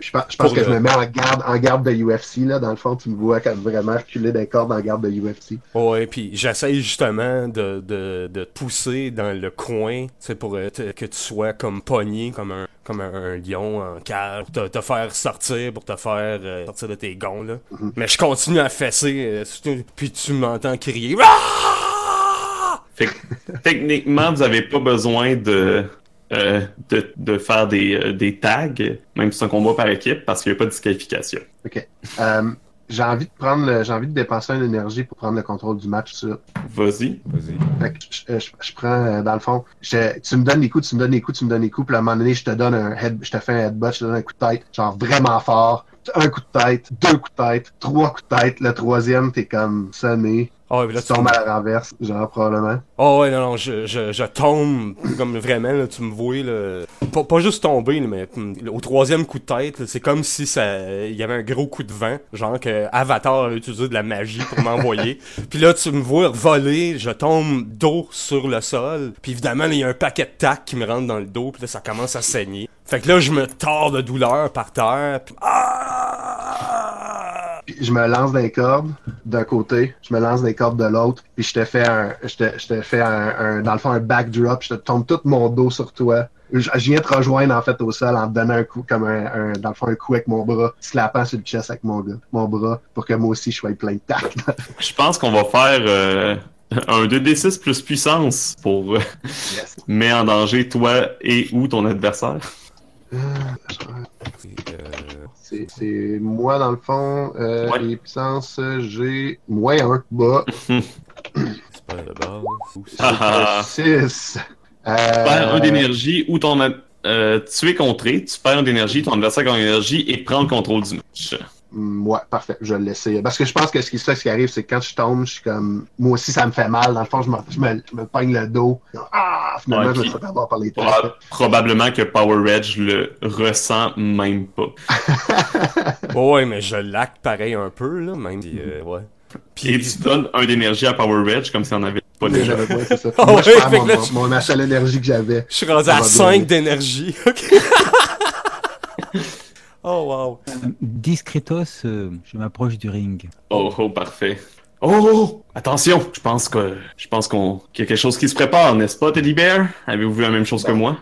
Je pense, je pense que le- je me mets en garde, en garde de UFC, là. Dans le fond, tu me vois comme vraiment reculer des cordes en garde de UFC. Ouais, puis j'essaye justement de, de, de te pousser dans le coin, c'est pour euh, te- que tu sois comme pogné, comme un comme un, un lion en cage, pour te, te faire sortir, pour te faire euh, sortir de tes gonds là. Mais je continue à fesser, euh, puis tu m'entends crier. Ah! Fait que, techniquement, vous avez pas besoin de, euh, de, de faire des, euh, des tags, même si c'est un combat par équipe, parce qu'il n'y a pas de disqualification. Euh, j'ai envie de prendre le- j'ai envie de dépenser une énergie pour prendre le contrôle du match sur. Vas-y. Vas-y. Fait que je, je- je prends, euh, dans le fond, je- tu me donnes les coups, tu me donnes les coups, tu me donnes les coups, puis à un moment donné, je te donne un head, je te fais un headbutt, je te donne un coup de tête, genre vraiment fort, un coup de tête, deux coups de tête, trois coups de tête, le troisième, t'es comme sonné, Ouais, puis là, tu tu tombes à la renverse, genre probablement. Oh ouais, non, non, je, je, je tombe comme vraiment, là, tu me vois, là, pas, pas juste tomber, là, mais hum, au troisième coup de tête, c'est comme si ça, il y avait un gros coup de vent, genre que Avatar a utilisé de la magie pour m'envoyer. puis là, tu me vois voler, je tombe dos sur le sol, puis évidemment, il y a un paquet de tacs qui me rentre dans le dos, puis là, ça commence à saigner. Fait que là, je me tords de douleur par terre, puis... Ah! Je me lance des cordes d'un côté, je me lance des cordes de l'autre, puis je te fais un, je te, je te fais un, un- dans le fond un backdrop, je te tombe tout mon dos sur toi. Je, je viens te rejoindre en fait au sol en te donnant un coup comme un, un- dans le fond un coup avec mon bras, slappant sur le chest avec mon gars, mon bras, pour que moi aussi je sois plein de tac. Je pense qu'on va faire euh, un 2d6 plus puissance pour euh, mettre en danger toi et ou ton adversaire. C'est c'est moi dans le fond, euh, Ouais. les puissances, euh, j'ai moins un, bah, C'est pas la base. Ah, ah. 6. Tu perds un d'énergie ou ton ad- euh, tu es contré, tu perds un d'énergie, ton adversaire gagne énergie et prend le contrôle du match. Mm, Ouais, parfait, je vais le laisser. Parce que je pense que ce qui, ça, ce qui arrive, c'est que quand je tombe, je suis comme. Moi aussi, ça me fait mal. Dans le fond, je me, je me, je me pogne le dos. Ah! Finalement, Ouais, je me puis- fais avoir par les têtes. Proba- probablement que Power Reg le ressent même pas. Ouais, mais je lac pareil un peu, là, même si, euh, ouais. Et tu donnes un d'énergie à Power Reg comme si on avait pas déjà. j'avais pas, c'est ça. Ah Moi, je ouais, perds fait mon, là, mon- mon- la seule énergie que j'avais. Je suis rendu à va 5 bien. d'énergie, ok? Oh wow. Discretos, euh, je m'approche du ring. Oh, oh, parfait. Oh, attention, je pense que je pense qu'on qu'il y a quelque chose qui se prépare, n'est-ce pas, Teddy Bear? Avez-vous vu la même chose que moi?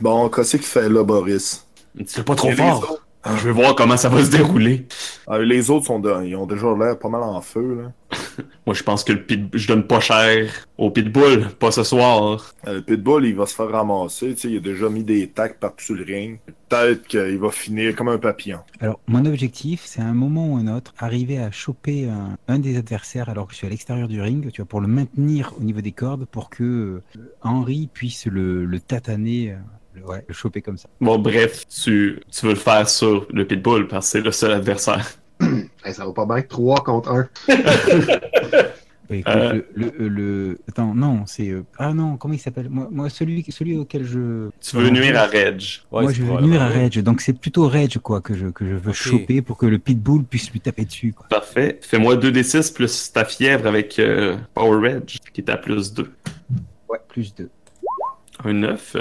Bon, qu'est-ce qu'il fait là, Boris? C'est pas trop fort. Je vais voir comment ça va se dérouler. Ah, les autres sont de- ils ont déjà l'air pas mal en feu. Là. Moi, je pense que le pit... je donne pas cher au pitbull, pas ce soir. Euh, Le Pitbull, il va se faire ramasser. tu sais, Il a déjà mis des tacs partout sur le ring. Peut-être qu'il va finir comme un papillon. Alors, mon objectif, c'est à un moment ou un autre, arriver à choper un, un des adversaires alors que je suis à l'extérieur du ring, tu vois, pour le maintenir au niveau des cordes, pour que euh, Henry puisse le, le tataner, euh, ouais, le choper comme ça. Bon, bref, tu, tu veux le faire sur le pitbull parce que c'est le seul adversaire. Hey, ça va pas bien. 3 contre 1. Ouais, écoute, Euh. le, le, le- Attends, non, c'est... euh, Ah non, comment il s'appelle? Moi, moi, celui, celui auquel je... Tu veux nuire à Reg. Ouais, moi, je veux nuire à. Reg, donc c'est plutôt Reg, quoi, que je, que je veux Ok. choper pour que le Pitbull puisse lui taper dessus, quoi. Parfait. Fais-moi 2d6 plus ta fièvre avec euh, Power Reg, qui est à plus 2. Ouais, plus deux. Un 9.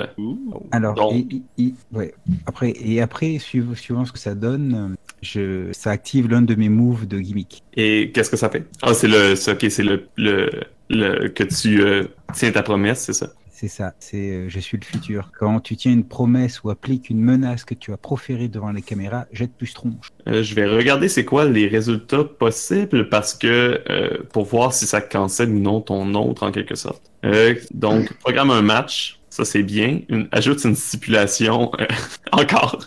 Alors, et- et- et- ouais. après, et après, suivant, suivant ce que ça donne, je, ça active l'un de mes moves de gimmick. Et qu'est-ce que ça fait? Ah, c'est le, c'est- ok, c'est le, le, le, que tu euh, tiens ta promesse, c'est ça? C'est ça, c'est euh, je suis le futur. Quand tu tiens une promesse ou appliques une menace que tu as proférée devant les caméras, jette plus tronche. Euh, je vais regarder c'est quoi les résultats possibles parce que euh, pour voir si ça cancelle ou non ton autre en quelque sorte. Euh, donc, programme un match, ça c'est bien. Ajoute une stipulation euh, encore.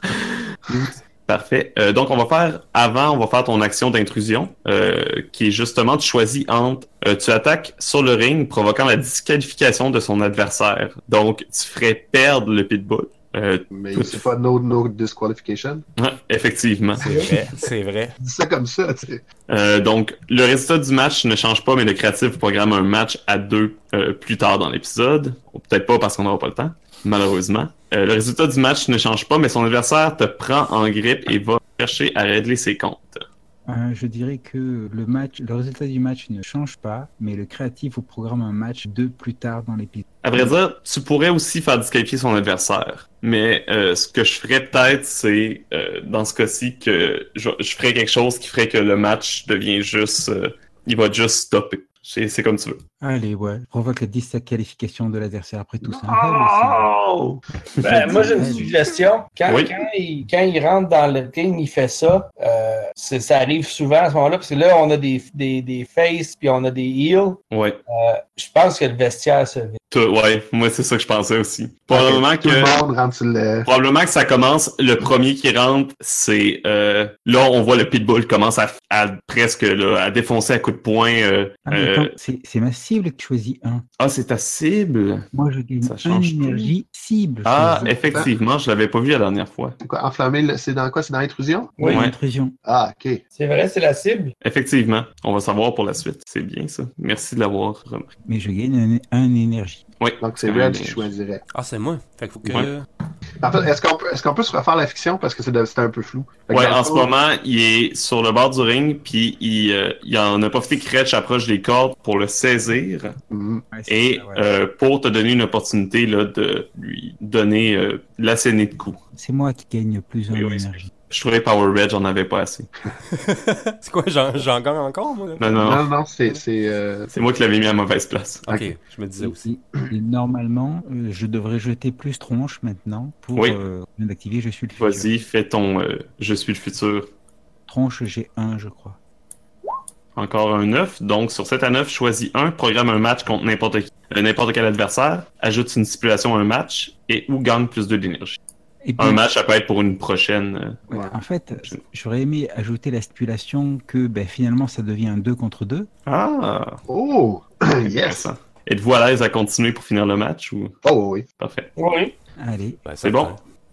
Parfait. Euh, donc, on va faire, avant, on va faire ton action d'intrusion, euh, qui est justement, tu choisis entre, euh, tu attaques sur le ring, provoquant la disqualification de son adversaire. Donc, tu ferais perdre le pitbull. Euh, Mais c'est pas no, no disqualification? ouais, effectivement. C'est vrai, c'est vrai. Dis ça comme ça, tu sais. Euh, donc, le résultat du match ne change pas, mais le créatif programme un match à deux euh, plus tard dans l'épisode. Ou Peut-être pas parce qu'on n'aura pas le temps, malheureusement. Euh, le résultat du match ne change pas, mais son adversaire te prend en grippe et va chercher à régler ses comptes. Euh, je dirais que le match, le résultat du match ne change pas, mais le créatif vous programme un match deux plus tard dans l'épisode. À vrai dire, tu pourrais aussi faire disqualifier son adversaire. Mais euh, ce que je ferais peut-être, c'est, euh, dans ce cas-ci, que je, je ferais quelque chose qui ferait que le match devient juste... euh, il va juste stopper. C'est comme tu veux. Allez, ouais, provoque la disqualification de l'adversaire après tout ça. Oh! Ben, moi, j'ai une suggestion. Quand, Oui. quand, il, quand il rentre dans le ring, il fait ça. Euh, c'est- ça arrive souvent à ce moment-là, parce que là, on a des, des, des faces puis on a des heels. Ouais. Je pense que le vestiaire se vide. Tout- ouais, moi c'est ça que je pensais aussi. Probablement Tout le que monde rentre sur le. probablement que ça commence. Le premier qui rentre, c'est euh, là on voit le pitbull commence à, à presque là, à défoncer à coups de poing. euh, Ah, euh, c'est ma cible que tu choisis un. ah c'est ta cible? Moi, je gagne Ça change tout. énergie cible. Ah Je- effectivement, je l'avais pas vu la dernière fois. Quoi, le- c'est dans quoi? C'est dans l'intrusion? Oui, Ouais. Intrusion. Ah, ok. c'est vrai, c'est la cible? Effectivement, on va savoir pour la suite. C'est bien ça. Merci de l'avoir remarqué. Mais je gagne un, un énergie. Oui. Donc c'est Red qui choisirait. Ah, c'est moi. Fait qu'il faut que. Ouais. En fait, est-ce qu'on peut, se refaire la fiction parce que c'est un peu flou? Ouais, en ce moment, il est sur le bord du ring, puis il, euh, il en a profité que Retch approche des cordes pour le saisir. mhm. Ouais, Et ça, ouais. euh, pour te donner une opportunité là, de lui donner euh, l'asséné de coups. C'est moi qui gagne plus un Oui, oui, énergie. Je trouvais Power Red, j'en avais pas assez. c'est quoi, j'en j'en gagne encore, moi? là? Non, non, Non, non. c'est. c'est, euh, C'est moi qui l'avais mis à mauvaise place. Ok, Ok. je me disais aussi. Normalement, euh, je devrais jeter plus tronche maintenant pour Oui. euh, activer Je suis le futur. Vas-y, fais ton euh, Je suis le futur. Tronche, j'ai un, je crois. Encore un 9. Donc, sur 7 à 9, choisis un, programme un match contre n'importe qui, euh, n'importe quel adversaire, ajoute une stipulation à un match et ou gagne plus de d'énergie. Et puis, Un match, ça peut être pour une prochaine. euh, ouais, Ouais. En fait, j'aurais aimé ajouter la stipulation que ben, finalement ça devient un 2 contre 2. Ah, Oh! yes! Êtes-vous à l'aise à continuer pour finir le match ou? Oh, oui. parfait. Oui. Allez, Ben, C'est bon?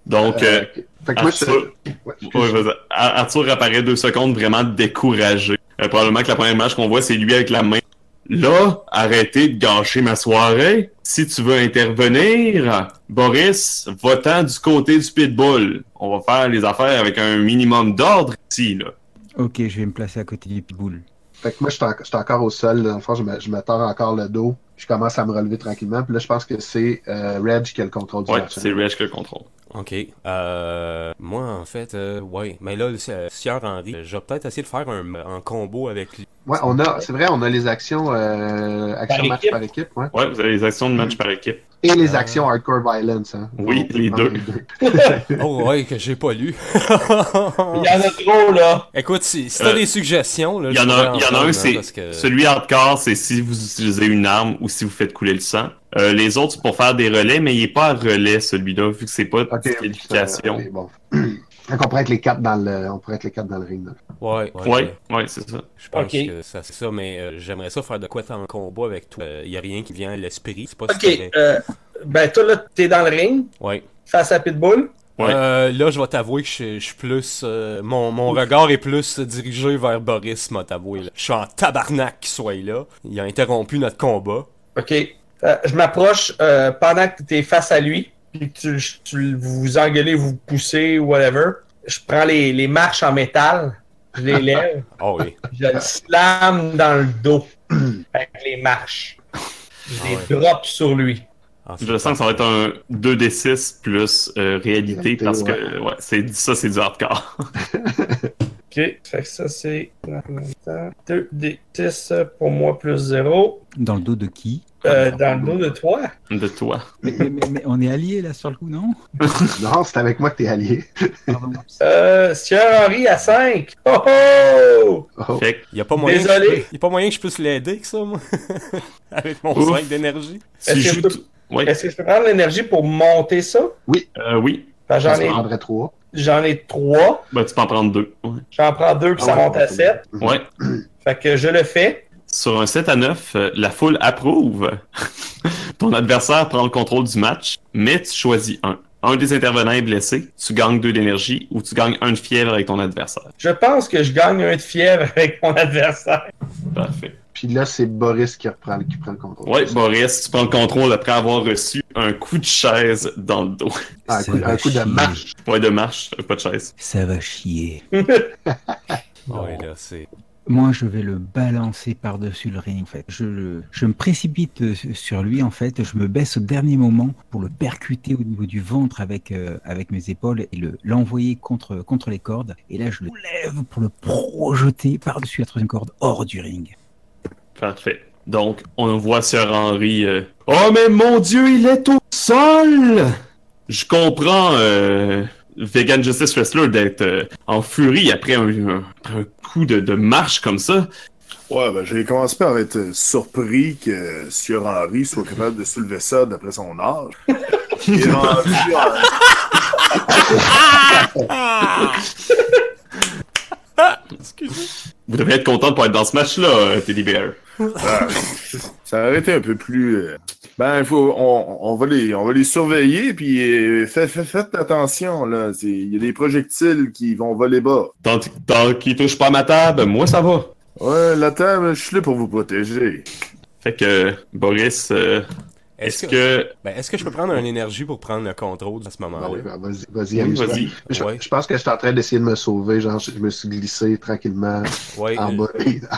Donc, Euh, euh, moi, je. Arthur, Ouais. Ouais, apparaît deux secondes vraiment découragé. Euh, probablement que la première image qu'on voit, c'est lui avec la main. Là, arrêtez de gâcher ma soirée. Si tu veux intervenir, Boris, va-t'en du côté du pitbull. On va faire les affaires avec un minimum d'ordre ici, là. ok, je vais me placer à côté du pitbull. Fait que moi, je suis en- je suis encore au sol. Dans le fond, je me, je me tords encore le dos. Je commence à me relever tranquillement. Puis là, je pense que c'est euh, Reg qui a le contrôle du Ouais, match. hein. c'est Reg qui le contrôle. Ok. Euh, moi, en fait, euh, ouais. Mais là, le Sieur Henry, je vais peut-être essayer de faire un, un combo avec lui. Ouais, on a, c'est vrai, on a les actions, euh, actions Par match équipe. par équipe, ouais. Ouais, vous avez les actions de match par équipe. Et les Euh, actions hardcore violence, hein. Oui, les deux. Oh, ouais, que j'ai pas lu. Il y en a trop, là. Écoute, si, si t'as Euh, des suggestions, là, Il y en a, y en a un, c'est parce que- celui hardcore, c'est si vous utilisez une arme ou si vous faites couler le sang. Euh, les autres, c'est pour faire des relais, mais il est pas à relais, celui-là, vu que c'est pas de Ok, qualification. ok, bon. Donc on pourrait être les quatre dans le, on pourrait être les quatre dans le ring. là. Ouais, ouais. Ouais, ouais, c'est ça. Je pense que ça, c'est ça, mais euh, j'aimerais ça faire de quoi en combat avec toi. Il y a rien qui vient à l'esprit. C'est pas si Ok, euh, ben toi, là, t'es dans le ring, Ouais. face à Pitbull. Ouais. Euh, là, je vais t'avouer que je, suis plus. euh, mon, mon regard est plus dirigé vers Boris, m'a t'avouer. là. Je suis en tabarnak qu'il soit là. Il a interrompu notre combat. Ok. Euh, je m'approche euh, pendant que t'es face à lui, puis que tu, tu vous engueulez, vous poussez, whatever. Je prends les, les marches en métal, je les lève, Oh oui. je le slam dans le dos avec les marches. Je Ah les drop sur lui. Ah, Je sens que ça va être un 2d6 plus euh, réalité, parce que ouais, c'est ça, c'est du hardcore. Ok. Fait que ça, c'est 2 des 10 pour moi plus 0. Dans le dos de qui? Euh, dans le dos de toi. de toi. mais, mais- mais- mais on est alliés là sur le coup, non? Non, c'est avec moi que t'es allié. Pardon. Euh, Sierra Henry à 5. Oh oh! Oh. Fait Y a pas moyen. que Désolé. je peux- y a pas moyen que je puisse l'aider que ça, moi? Avec mon Ouf. 5 d'énergie. Est-ce que je peux- que je prendre l'énergie pour monter ça? euh, oui. Fait que J'en ai, prendrais trois. j'en ai 3. Ben, tu peux en prendre deux. Ouais. J'en prends 2 puis ça Ah ouais, monte à 7. Ouais. Fait que je le fais. Sur un 7 à 9, euh, la foule approuve. Ton adversaire prend le contrôle du match, mais tu choisis un. Un des intervenants est blessé, tu gagnes deux d'énergie ou tu gagnes un de fièvre avec ton adversaire. Je pense que je gagne un de fièvre avec mon adversaire. Parfait. Puis là, c'est Boris qui reprend, qui prend le contrôle. Ouais, Boris, tu prends le contrôle après avoir reçu un coup de chaise dans le dos. Ah, un, coup, va un coup de marche. Ouais, de marche, pas de chaise. Ça va chier. Ouais, là, c'est. Moi, je vais le balancer par-dessus le ring, en fait. Je, me précipite euh, sur lui, en fait. Je me baisse au dernier moment pour le percuter au niveau du ventre avec, euh, avec mes épaules et le, l'envoyer contre, contre les cordes. Et là, je le lève pour le projeter par-dessus la troisième corde hors du ring. Parfait. Donc, on voit Sir Henry. euh, Oh, mais mon Dieu, il est au sol! Je comprends, Vegan Justice Wrestler, d'être euh, en furie après un, un- après un coup de, de marche comme ça. Ouais, ben j'ai commencé par être euh, surpris que Sieur Henry soit capable de soulever ça d'après son âge. En- Vous devez être content de pas être dans ce match-là, euh, Teddy Bear. Ah, ça aurait été un peu plus. euh, Ben, il faut, on, on va les, on va les surveiller, puis euh, fait- fait- faites attention là. Il y a des projectiles qui vont voler bas. Tant, tant qu'il touche pas à ma table, moi ça va. Ouais, la table, je suis là pour vous protéger. Fait que, Boris, euh, Est-ce que. que... Ben, est-ce que je peux prendre une énergie pour prendre le contrôle à ce moment-là? oui, ben, vas-y, vas-y, Oui, amuse-toi. vas-y. Je, Ouais. je pense que je suis en train d'essayer de me sauver. Genre, je, je me suis glissé tranquillement Ouais. en, euh, bas,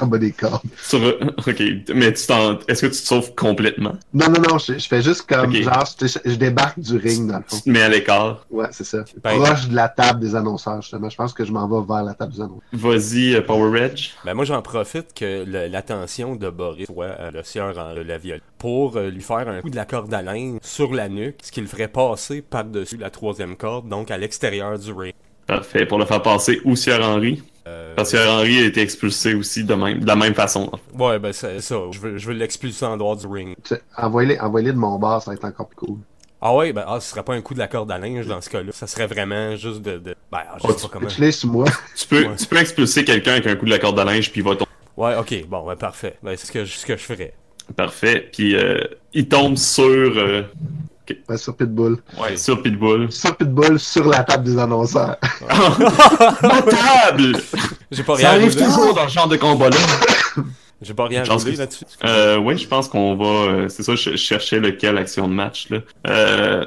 en bas des cordes. Sur... Ok, mais tu t'en... Est-ce que tu te sauves complètement? Non, non, non, je, je fais juste comme, genre, je, je débarque du ring, dans le fond. Tu te mets à l'écart. Ouais, c'est ça. Ben- Proche de la table des annonceurs, justement. Je pense que je m'en vais vers la table des annonceurs. Vas-y, euh, Power Edge. Ben moi j'en profite que le- l'attention de Boris soit à le sieur en la viole pour euh, lui faire un coup de la corde à linge sur la nuque, ce qui le ferait passer par-dessus la troisième corde, donc à l'extérieur du ring. Parfait, pour le faire passer où Sir Henry. Euh, Parce que Henry a été expulsé aussi de, même, de la même façon. Ouais, ben c'est ça. Je veux, je veux l'expulser en dehors du ring. Envoyez-les de mon bar, ça va être encore plus cool. Ah ouais, ben ah, ce serait pas un coup de la corde à linge dans ce cas-là. Ça serait vraiment juste de... de... Ben, je Oh, sais pas comment. Tu moi. Tu peux, Ouais. tu peux expulser quelqu'un avec un coup de la corde à linge, puis il va tomber. Ouais, ok, bon, ben parfait. Ben c'est ce que, je- ce que je ferais. Parfait. Puis euh, il tombe sur, euh, Ouais, sur Pitbull. ouais, sur Pitbull. Sur Pitbull, sur la table des annonceurs. Ma table! J'ai pas Ça rien arrive roulé. toujours dans ce genre de combat-là. J'ai pas rien que- là-dessus. Euh, oui, je pense qu'on va. c'est ça, je, je cherchais lequel action de match là. Euh,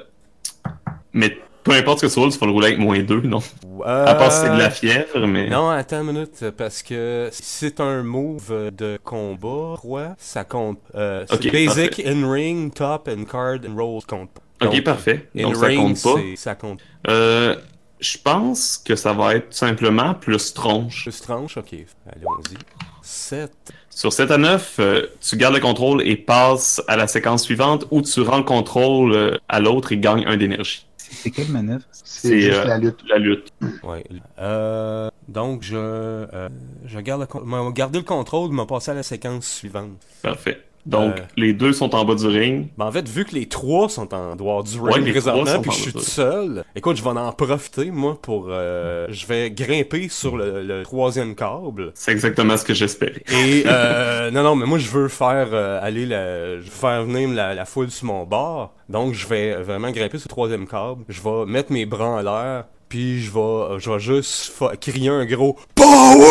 mais peu importe ce que tu roules, tu vas le rouler avec moins 2, non? À part si c'est de la fièvre, mais. Euh, Non, attends une minute, parce que si c'est un move de combat, quoi, ça compte. Euh, c'est Ok, basic, in-ring, top, and card, and roll compte pas. Ok, parfait. In Donc ça ring, compte pas. ça compte. Euh, je pense que ça va être tout simplement plus tronche. Plus tranche, ok. Allons-y. 7. Sur 7 à 9, euh, tu gardes le contrôle et passes à la séquence suivante où tu rends le contrôle euh, à l'autre et gagnes un d'énergie. C'est quelle manœuvre? C'est juste euh, la lutte. La lutte. Ouais. Euh, donc, je, euh, je garde le, gardé le contrôle, m'a passé à la séquence suivante. Parfait. Donc, Euh. les deux sont en bas du ring. Ben, en fait, vu que les trois sont en dehors du Ouais, ring les trois présentement, puis je suis tout seul, écoute, je vais en profiter, moi, pour... euh, je vais grimper sur le, le troisième câble. C'est exactement ce que j'espérais. Et, euh, non, non, mais moi, je veux faire euh, aller la... Je veux faire venir la, la foule sur mon bord. Donc, je vais vraiment grimper sur le troisième câble. Je vais mettre mes bras en l'air. Puis, je vais, je vais juste crier un gros POWER!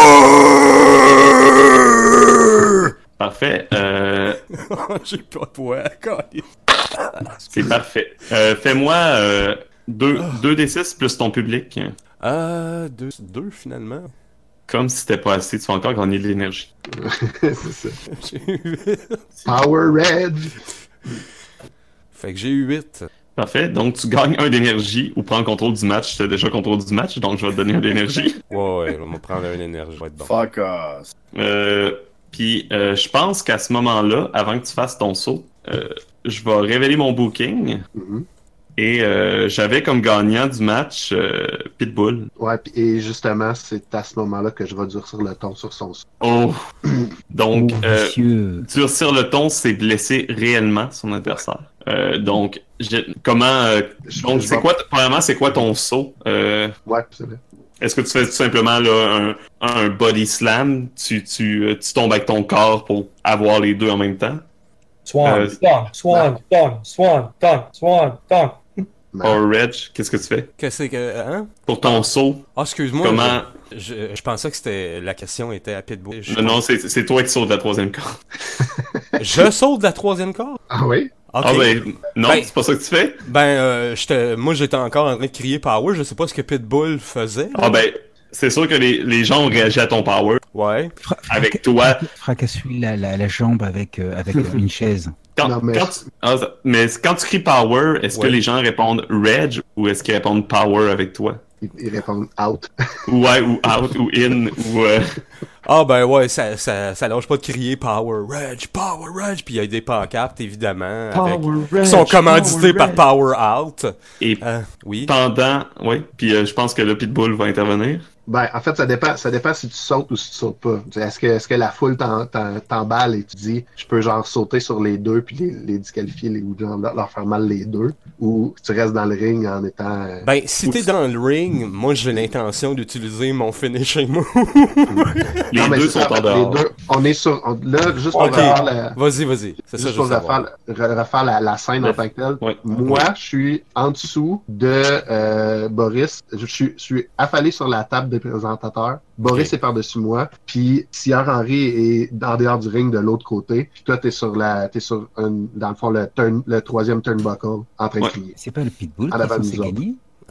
Parfait. Euh, J'ai pas de poids, c'est parfait. Euh, Fais-moi euh, deux, deux des 6 plus ton public. Euh, deux, deux finalement. Comme si c'était pas assez, tu vas encore gagner de l'énergie. c'est ça. J'ai eu huit. Power Red! Fait que j'ai eu 8. Parfait. Donc, tu gagnes un d'énergie ou prends le contrôle du match. Tu as déjà le contrôle du match, donc je vais te donner un d'énergie. Ouais, ouais, on va prendre une énergie. Ça va être bon. Fuck off. Euh, Puis, euh, je pense qu'à ce moment-là, avant que tu fasses ton saut, euh, je vais révéler mon booking. Mhm. Et euh, j'avais comme gagnant du match euh, Pitbull. Ouais, pis- et justement, c'est à ce moment-là que je vais durcir le ton sur son son. Oh! Donc, Oh, euh, durcir le ton, c'est blesser réellement son adversaire. Euh, donc, comment... euh, donc, c'est quoi, premièrement, c'est quoi ton saut? Euh, Ouais, c'est vrai. Est-ce que tu fais tout simplement là, un, un body slam? Tu, tu, euh, tu tombes avec ton corps pour avoir les deux en même temps? Swan, Euh, swan, swan, swan, swan, swan, swan, swan. Or Reg, qu'est-ce que tu fais? Qu'est-ce que c'est que. Hein? Pour ton saut, Ah, excuse-moi. comment... Je, je, je pensais que c'était. La question était à Pitbull. Je, Non, non, c'est c'est toi qui sautes de la troisième corde. je saute de la troisième corde? Ah oui? Ah ben, non, Ben- c'est pas ça que tu fais? Ben, euh, j'étais- moi, j'étais encore en train de crier Power. Je sais pas ce que Pitbull faisait. Ah ben, c'est sûr que les, les gens ont réagi à ton power Ouais. Fra- avec toi. Fracasse-lui la, la, la jambe avec, euh, avec euh, une chaise. Quand, Non, mais- quand tu, ah, mais quand tu cries power, est-ce Ouais. que les gens répondent Reg ou est-ce qu'ils répondent power avec toi? Ils, répondent out. Ou ouais, ou out, ou in, ou... euh, Ah, ben ouais, ça, ça, ça lâche pas de crier Power Reg, Power Reg. Puis il y a des pancartes, évidemment. avec- qui sont commandités par Power Out. Et Euh, oui. pendant... Oui, puis euh, je pense que le Pitbull va intervenir. Ben, en fait, ça dépend, ça dépend si tu sautes ou si tu sautes pas. Tu sais, Est-ce que, est-ce que la foule t'en- t'en- t'emballe et tu dis, je peux genre sauter sur les deux puis les, les disqualifier les, ou genre leur, faire mal les deux, ou tu restes dans le ring en étant. euh, Ben, si t'es dans le ring, moi j'ai l'intention d'utiliser mon finishing move. Les non, mais deux sont ça, en dehors. Les deux, on est sur. on- là, juste pour refaire la. Vas-y, vas-y. C'est ça, Juste je pour refaire, refaire la, la scène en tant que telle. Ouais. Moi, je suis en dessous de euh, Boris. Je suis, je suis affalé sur la table des présentateurs. Boris est par-dessus moi. Puis Sierra Henry est en dehors du ring de l'autre côté. Puis toi, t'es sur la, t'es sur un, dans le fond le turn, le troisième turnbuckle en train Ouais. de crier. C'est pas le pitbull À qui la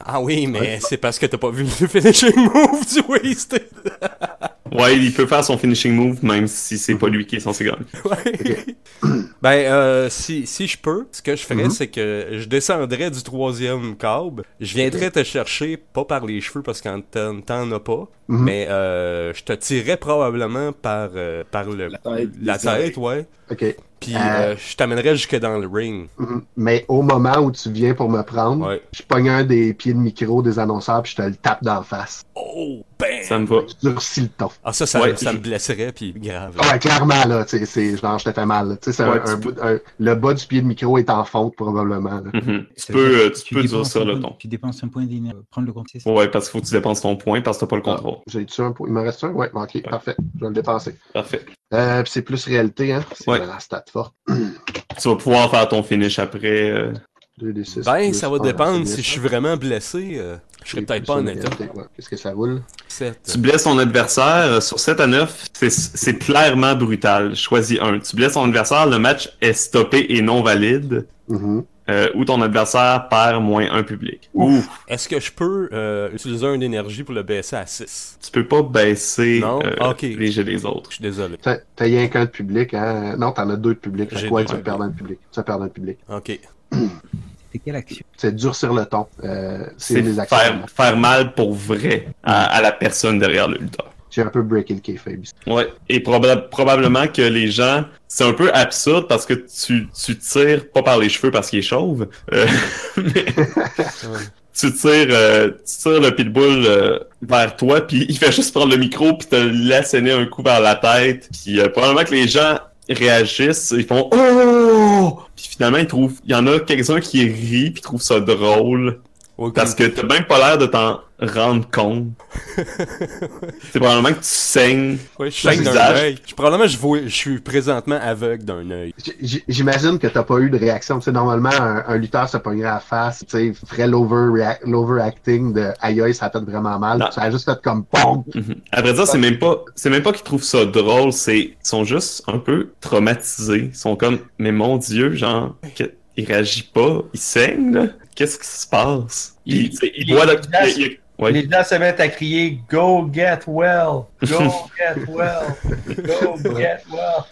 Ah oui, mais Ouais. c'est parce que t'as pas vu le finishing move du Wasted. Ouais, il peut faire son finishing move, même si c'est pas lui qui est censé gagner. Ouais. ben, euh, si, si je peux, ce que je ferais, Mhm. c'est que je descendrais du troisième câble. Je viendrais te chercher, pas par les cheveux parce qu'en t'en t'en as pas, Mhm. mais euh, je te tirerais probablement par, euh, par le, La tête, la tête, ouais. OK. Puis Euh. euh, je t'amènerais jusque dans le ring. Mais au moment où tu viens pour me prendre, Ouais. je pogne un des pieds de micro des annonceurs puis je te le tape d'en face. Oh, bam! Ça me va. Tu durcis le ton. Ah, ça, ça, Ouais, ça je- me blesserait, puis grave. Ouais, clairement, là, tu sais, genre, je te fais mal. là. Tu sais, c'est Ouais, un, tu un peux- bout- un- le bas du pied de micro est en fonte, probablement. Mhm. Tu Ça peux, dire euh, tu peux durcir un le ton. Tu dépenses un point d'énergie. Prendre le compte, ça? Ouais, parce qu'il faut que tu dépenses ton point parce que t'as pas le contrôle. J'ai tué un point. Il m'en reste un? Ouais, ok, parfait. Je vais le dépenser. Parfait. Euh, puis c'est plus réalité, hein? C'est Ouais. la stat forte. Tu vas pouvoir faire ton finish après. euh, 2d6. Ben, plus ça va dépendre. Si je suis vraiment blessé, euh, je serais peut-être pas en état. ouais. Qu'est-ce que ça roule? Tu blesses ton adversaire euh, sur 7 à 9, c'est- c'est clairement brutal. Choisis un. Tu blesses ton adversaire, le match est stoppé et non valide. Mhm. Euh, ou ton adversaire perd moins un public. Ou Est-ce que je peux euh, utiliser une énergie pour le baisser à 6? tu peux pas baisser Non? euh, ok. les jets des autres. Je suis désolé. T'as t'as rien qu'un de public, hein? Non, t'en as deux de public. Fait J'ai deux. tu vas perdre un de public. Tu vas perdre un de public. Ok. C'était quelle action? C'est durcir le ton. Euh, c'est C'est actions. faire, faire mal pour vrai à, à la personne derrière le lutteur. J'ai un peu breaké le kayfabe. ici. Ouais. Et proba- probablement que les gens, c'est un peu absurde parce que tu, tu tires pas par les cheveux parce qu'il est chauve. euh, mais tu tires, euh, tu tires le pitbull euh, vers toi, puis il fait juste prendre le micro, puis te l'asséner un coup vers la tête. Puis euh, probablement que les gens réagissent, ils font oh, puis finalement ils trouvent, il y en a quelques-uns qui rient puis trouvent ça drôle Ouais, parce que t'as même pas l'air de t'en rendre compte. c'est probablement que tu saignes. Ouais, je saigne d'un œil. Je- Probablement, je, vois, je suis présentement aveugle d'un œil. J'imagine que t'as pas eu de réaction. Tu sais, normalement, un, un lutteur se pognerait à la face, tu sais, ferait l'over- l'overacting de aïe aïe, ça a fait vraiment mal. Non. Ça a juste fait comme POM! Mhm. À vrai dire, c'est même pas, c'est même pas qu'ils trouvent ça drôle, c'est, ils sont juste un peu traumatisés. Ils sont comme, mais mon dieu, genre, que- il réagit pas, il saigne, là. Qu'est-ce qui se passe? Il, Il- tu sais, il il- boit le, Les gens se mettent à crier Go get well! Go get well! Go get well!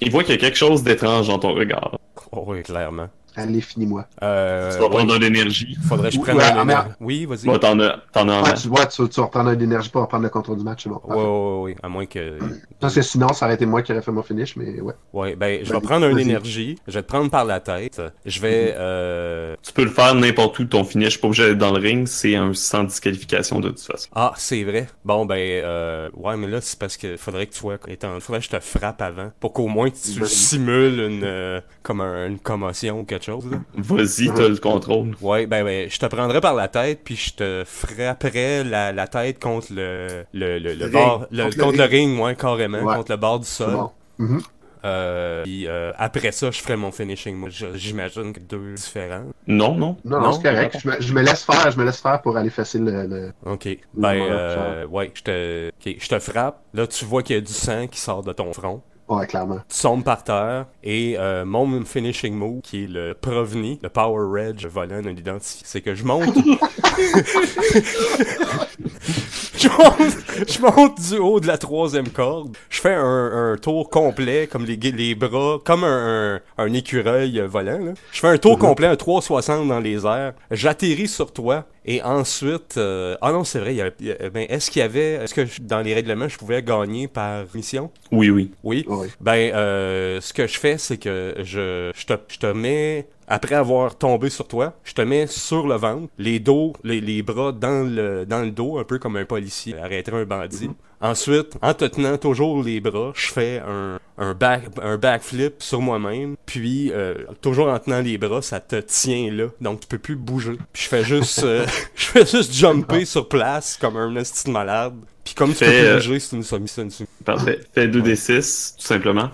il voit qu'il y a quelque chose d'étrange dans ton regard. Oh, oui, clairement. Allez, finis-moi. Euh, Tu vas ouais, prendre de l'énergie. faudrait que je prenne ouais, un merde. Oui, vas-y. Bon, t'en as, t'en as en Ouais, tu vois, tu, tu vas reprendre un d'énergie pour reprendre le contrôle du match, c'est bon. Ouais, ouais, ouais, ouais, à moins que. Parce que sinon, ça aurait été moi qui aurais fait mon finish, mais ouais. Ouais, ben, je vais prendre une énergie, je vais te prendre par la tête, je vais, euh... Tu peux le faire n'importe où, ton finish, pas obligé d'être dans le ring, c'est un sans disqualification de toute façon. Ah, c'est vrai. Bon, ben, euh... ouais, mais là, c'est parce que faudrait que tu sois étant... Faudrait que je te frappe avant, pour qu'au moins tu simules une, euh, comme un- une commotion ou quelque chose. Vas-y, t'as le contrôle. Ouais, ben, ben, je te prendrais par la tête, puis je te frapperais la, la tête contre le, le, le, le Le bord, ring. le- Contre contre, le ring, ouais, carrément, Ouais. contre le bord du sol. bon. Mhm. Euh, puis, euh, après ça, je ferais mon finishing. Moi, j'imagine que deux différents. Non, non. Non, Non? non, c'est correct. Je me, je me laisse faire, je me laisse faire pour aller fesser le. le... Ok. Ben, Ouais, euh, ouais, je te, ok, je te frappe. Là, tu vois qu'il y a du sang qui sort de ton front. Ouais, clairement. Tu tombes par terre et euh, mon finishing move, qui est le Provni, le Power Reg volant non identifié, c'est que je monte. je, monte je monte du haut de la troisième corde. Je fais un, un tour complet, comme les, les bras, comme un, un, un écureuil volant. là. Je fais un tour complet, un 360 dans les airs. J'atterris sur toi. Et ensuite, euh, ah non, c'est vrai, il y a- il y a- ben, est-ce qu'il y avait, est-ce que je- dans les règlements, je pouvais gagner par mission? Oui, oui. Oui. Ben, euh, ce que je fais, c'est que je, je, te, je te mets, après avoir tombé sur toi, je te mets sur le ventre, les dos, les, les bras dans le, dans le dos, un peu comme un policier arrêterait un bandit. Ensuite, en te tenant toujours les bras, je fais un, un, back, un backflip sur moi-même. Puis, euh, toujours en tenant les bras, ça te tient là. Donc, tu peux plus bouger. Puis, je fais juste, euh, je fais juste jumper sur place comme un de malade. Puis, comme tu peux plus euh, bouger, c'est une soumission. Parfait. Fais 2d6, tout simplement.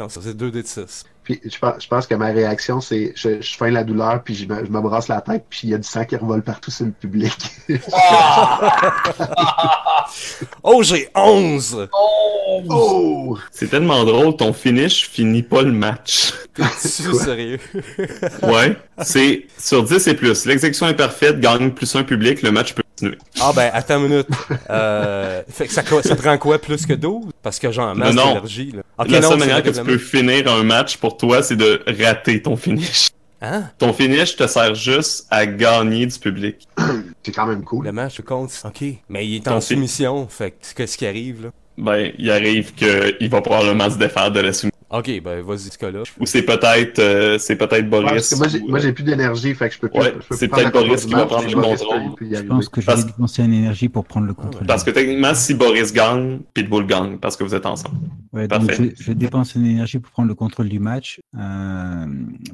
Non, ça c'est 2 d 6. Puis je pense, je pense que ma réaction, c'est je, je feins la douleur, puis je me, je me brasse la tête, puis il y a du sang qui revole partout sur le public. Oh, j'ai 11! oh! C'est tellement drôle, ton finish finit pas le match. Tu sérieux? Ouais. C'est sur 10 et plus. L'exécution est parfaite, gagne plus un public, le match peut continuer. Ah ben, attends une minute. Euh, fait que ça, ça prend quoi plus que 12? Parce que j'ai en masse d'énergie, là. Ok, la non, seule manière que tu peux finir un match pour toi, c'est de rater ton finish. Hein? Ton finish te sert juste à gagner du public. C'est quand même cool. Le match compte. Ok. Mais il est Ton en soumission, fait que qu'est-ce qui arrive, là? Ben, il arrive qu'il va probablement se défaire de la soumission. Ok, ben vas-y, ce cas-là. Ou c'est peut-être euh, c'est peut-être Ouais, Boris. parce que moi, j'ai, ou, moi, euh, j'ai plus d'énergie, fait que je peux plus. Ouais, je peux c'est peut-être Boris qui va prendre le contrôle. peut- peut Je pense que je vais dépenser une énergie pour prendre le contrôle. Parce que techniquement, si Boris gagne, Pitbull gagne, parce que vous êtes ensemble. Ouais, donc Parfait. je, je dépense une énergie pour prendre le contrôle du match. Euh,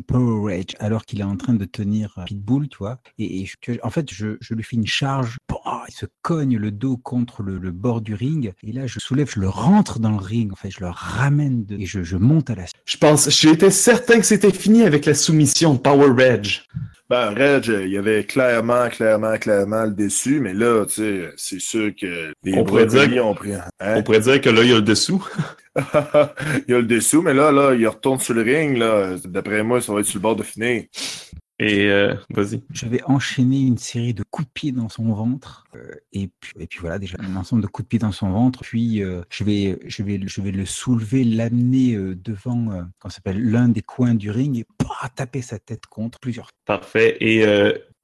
Power Rage, alors qu'il est en train de tenir Pitbull, tu vois. Et, je- en fait, je, je lui fais une charge. Pouah, il se cogne le dos contre le, le bord du ring. Et là, je soulève, je le rentre dans le ring. En fait, je le ramène de, et je, je monte à la. Je pense, j'étais certain que c'était fini avec la soumission de Power Reg. Ben, Reg, il y avait clairement, clairement, clairement le dessus, mais là, tu sais, c'est sûr que les On pourrait dire ont pris. Hein? On pourrait dire que là, il y a le dessous. il y a le dessous, mais là, là, il retourne sur le ring, là. D'après moi, ça va être sur le bord de finir. Et euh, vas-y. Je vais enchaîner une série de coups de pied dans son ventre. euh, et, puis, et puis voilà, déjà, un ensemble de coups de pied dans son ventre. Puis euh, je, vais, je, vais, je vais le soulever, l'amener devant s'appelle, l'un des coins du ring et taper sa tête contre plusieurs fois. Parfait. Et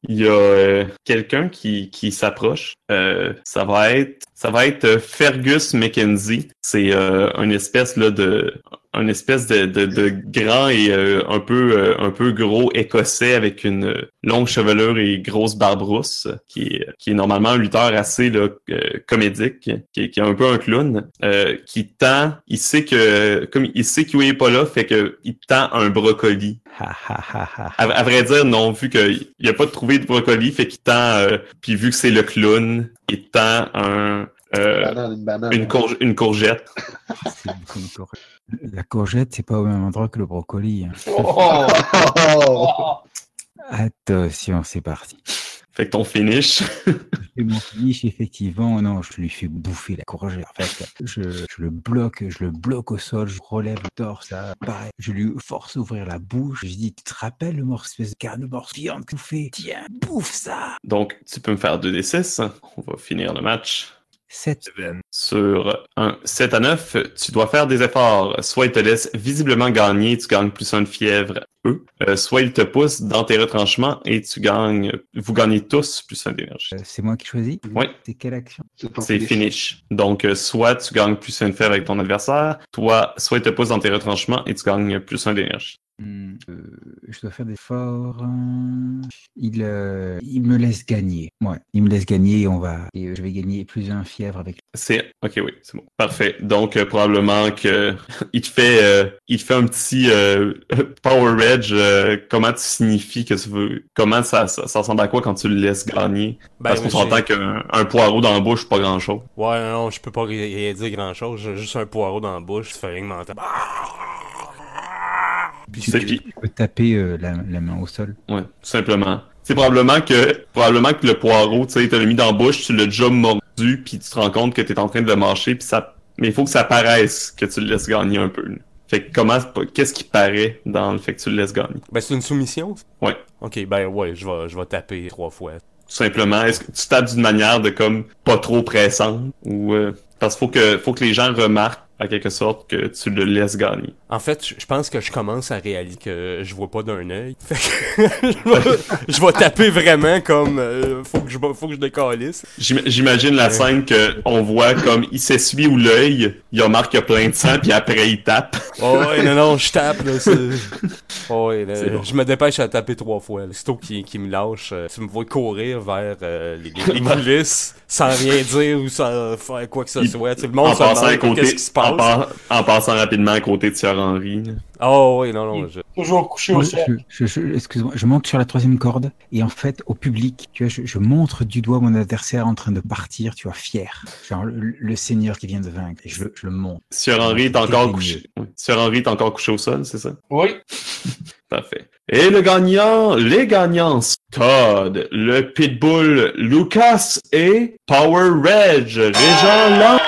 il y a quelqu'un qui, qui s'approche. Ça va être ça va être Fergus McKenzie. C'est une espèce là de une espèce de, de, de grand et euh, un peu euh, un peu gros écossais avec une euh, longue chevelure et grosse barbe rousse qui est, qui est normalement un lutteur assez là, euh, comédique qui est, qui est un peu un clown euh, qui tend il sait que comme il sait qu'il est pas là fait que il tend un brocoli. Ha, ha, ha, ha, à, à vrai dire, non, vu qu'il n'y a pas trouvé de brocoli, fait qu'il tend, euh, puis vu que c'est le clown, il tend un, euh, Banane, une banane. une, courge- une courgette. C'est une courgette. La courgette, c'est pas au même endroit que le brocoli. hein. Oh! Oh! Attention, c'est parti. Fait que ton finish, Je mon finish, effectivement. Non, je lui fais bouffer la courgette. En fait, je, je le bloque, je le bloque au sol, je relève le torse, là. Pareil, je lui force à ouvrir la bouche. Je dis, tu te rappelles le morceau, espèce de carne de morceau de viande que tu fais Tiens, bouffe ça donc tu peux me faire 2d6. On va finir le match. 7. Sur un 7 à 9, tu dois faire des efforts. Soit il te laisse visiblement gagner, tu gagnes plus un de fièvre, eux. Euh, soit il te pousse dans tes retranchements et tu gagnes, vous gagnez tous plus un d'énergie. Euh, c'est moi qui choisis? Oui. C'est quelle action? C'est finish. finish. Donc, euh, soit tu gagnes plus un de fièvre avec ton adversaire, toi, soit il te pousse dans tes retranchements et tu gagnes plus un d'énergie. Hmm, euh, Je dois faire des efforts. Il, euh, il me laisse gagner. Ouais, il me laisse gagner et on va. Et euh, je vais gagner plus un fièvre avec. C'est ok, oui, c'est bon, parfait. Donc euh, probablement que il te fait, euh, il te fait un petit euh, power edge. euh, comment tu signifies que tu veux, comment ça, ça, ça ressemble à quoi quand tu le laisses gagner? Ben, Parce qu'on s'entend qu'un un poireau dans la bouche, pas grand chose. Ouais, non, non, je peux pas dire grand chose. J'ai juste un poireau dans la bouche, ça fait rien que m'entendre. Puis Tu sais, c'est- puis Je peux taper euh, la, la main au sol. ouais, tout simplement. C'est probablement que probablement que le poireau, tu sais, l'a mis dans la bouche, tu l'as déjà mordu, puis tu te rends compte que t'es en train de le mâcher, puis ça, mais il faut que ça paraisse que tu le laisses gagner un peu. là. Fait que comment, qu'est-ce qui paraît dans le fait que tu le laisses gagner? Ben, c'est une soumission? ça? Ouais. Ok, ben ouais, je vais, je vais taper trois fois. tout simplement est-ce que tu tapes d'une manière de comme pas trop pressante ou euh, parce qu'il faut que faut que les gens remarquent à quelque sorte que tu le laisses gagner. En fait, je pense que je commence à réaliser que je vois pas d'un œil. Je, vais, taper vraiment comme euh, faut que je faut que je décalisse. J'im- J'imagine la scène que on voit comme il s'essuie ou l'œil, il remarque qu'il y a plein de sang puis après il tape. Oh ouais, non non, je tape là, Oh ouais, là, bon. je me dépêche à taper trois fois. Sitôt qui qui me lâche, euh, tu me vois courir vers euh, les, les, coulisses sans rien dire ou sans faire quoi que ce Il- soit. Le monde En se demande qu'est-ce qui se en, passe. par- en passant rapidement à côté de Thierry Henry. Oh ouais, non non, je... Toujours couché au sol. je, je- je- excuse-moi, je monte sur la troisième corde et en fait, au public, tu vois, je, je montre du doigt mon adversaire en train de partir, tu vois, fier. Genre le, le seigneur qui vient de vaincre. Et je, le- je le montre. Thierry Henry est encore couché. oui. Thierry Henry est encore couché au sol, c'est ça? Oui. Parfait. Et le gagnant, les gagnants, Todd, le Pitbull, Lucas et Power Reg, Régent Lang.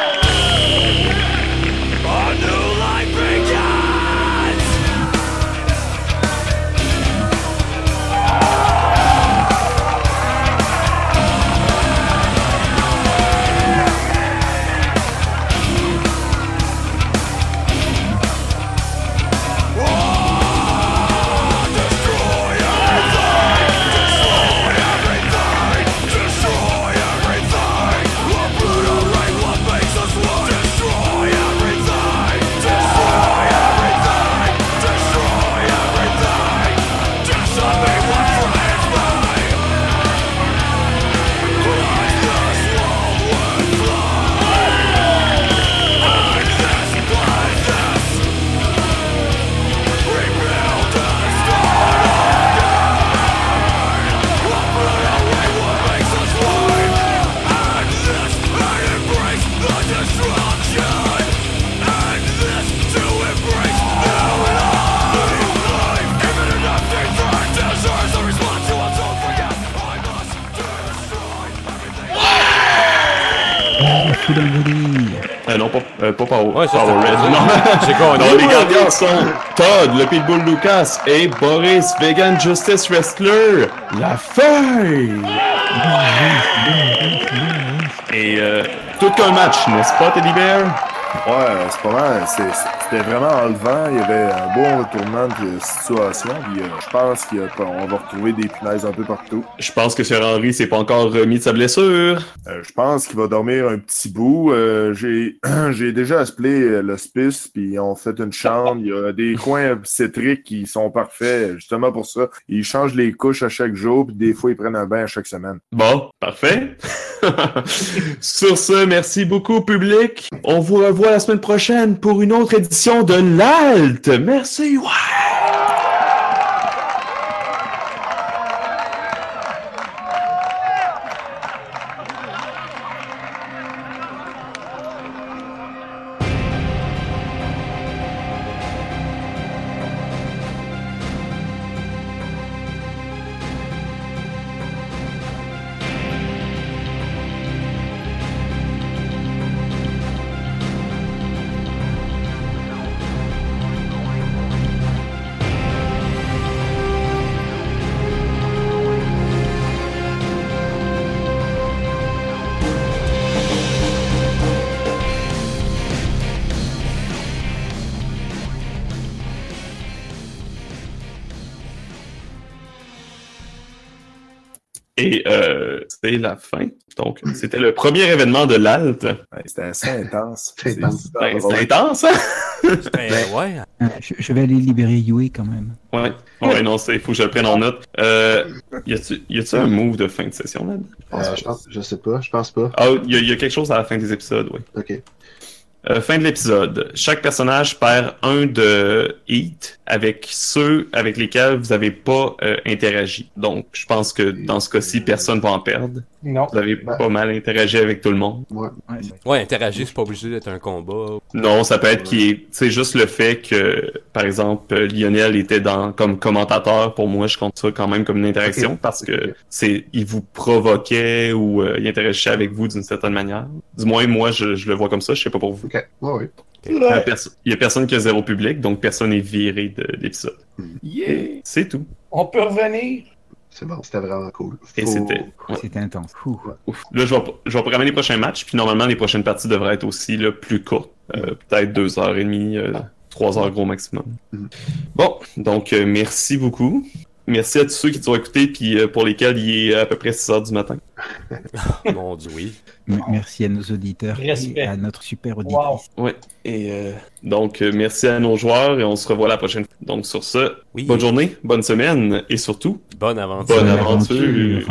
Gagné. Non, les gardiens sont Todd, le Pitbull Lucas et Boris, Vegan Justice Wrestler, la feuille. Et euh, tout qu'un match, n'est-ce pas, Teddy Bear? Ouais, c'est pas mal. C'est- c'est- C'était vraiment enlevant. Il y avait un bon retournement de situation. Puis, euh, je pense qu'on va retrouver des punaises un peu partout. Je pense que Sir Henry s'est pas encore remis de sa blessure. Euh, je pense qu'il va dormir un petit bout. Euh, J'ai déjà appelé l'hospice, puis on fait une chambre. Il y a des coins cétriques qui sont parfaits, justement pour ça. Ils changent les couches à chaque jour, puis des fois, ils prennent un bain à chaque semaine. Bon, parfait. Sur ce, merci beaucoup, public. On vous revoit la semaine prochaine pour une autre édition de l'Alt. Merci, ouais. Et euh, c'est la fin. Donc, c'était le premier événement de l'Alt. Ouais, C'était assez intense. C'est intense. Ben, intense, hein? Ben, ouais. Euh, Je, je vais aller libérer Yui quand même. Ouais. Ouais, non, c'est faut que je le prenne en note. Euh, y a-tu y a-tu un move de fin de session, là? Euh, je, pense, je sais pas, je pense pas. Ah, y a, y a quelque chose à la fin des épisodes, oui. Ok. Euh, fin de l'épisode. Chaque personnage perd un de Heat avec ceux avec lesquels vous n'avez pas euh, interagi. Donc, je pense que dans ce cas-ci, personne va en perdre. Non. Vous avez Ben. pas mal interagi avec tout le monde. Ouais. Ouais, interagir, c'est pas obligé d'être un combat. Non, ça peut être qui est, c'est juste le fait que, par exemple, euh, Lionel était dans comme commentateur. Pour moi, je compte ça quand même comme une interaction parce que c'est, il vous provoquait ou euh, il interagissait avec vous d'une certaine manière. Du moins, moi, je, je le vois comme ça. Je sais pas pour vous. Ok. Ouais, ouais. Il y a il personne qui a zéro public, donc personne n'est viré de l'épisode. Yeah. C'est tout. On peut revenir? C'est bon, c'était vraiment cool. Et c'était. ouais. C'était intense. Ouh. Ouf. Là, je vais, je vais programmer les prochains matchs, puis normalement, les prochaines parties devraient être aussi là, plus courtes. Euh, Peut-être deux heures et demie, euh, trois heures gros maximum. Bon, donc euh, merci beaucoup. Merci à tous ceux qui t'ont écouté, puis euh, pour lesquels il est à peu près 6 heures du matin. Mon dieu, oui. M- Merci à nos auditeurs Respect. et à notre super auditrice. Wow. Ouais. Et euh, donc, euh, merci à nos joueurs, et on se revoit la prochaine fois. Donc, sur ce, Oui. bonne journée, bonne semaine, et surtout, Bonne aventure. bonne aventure.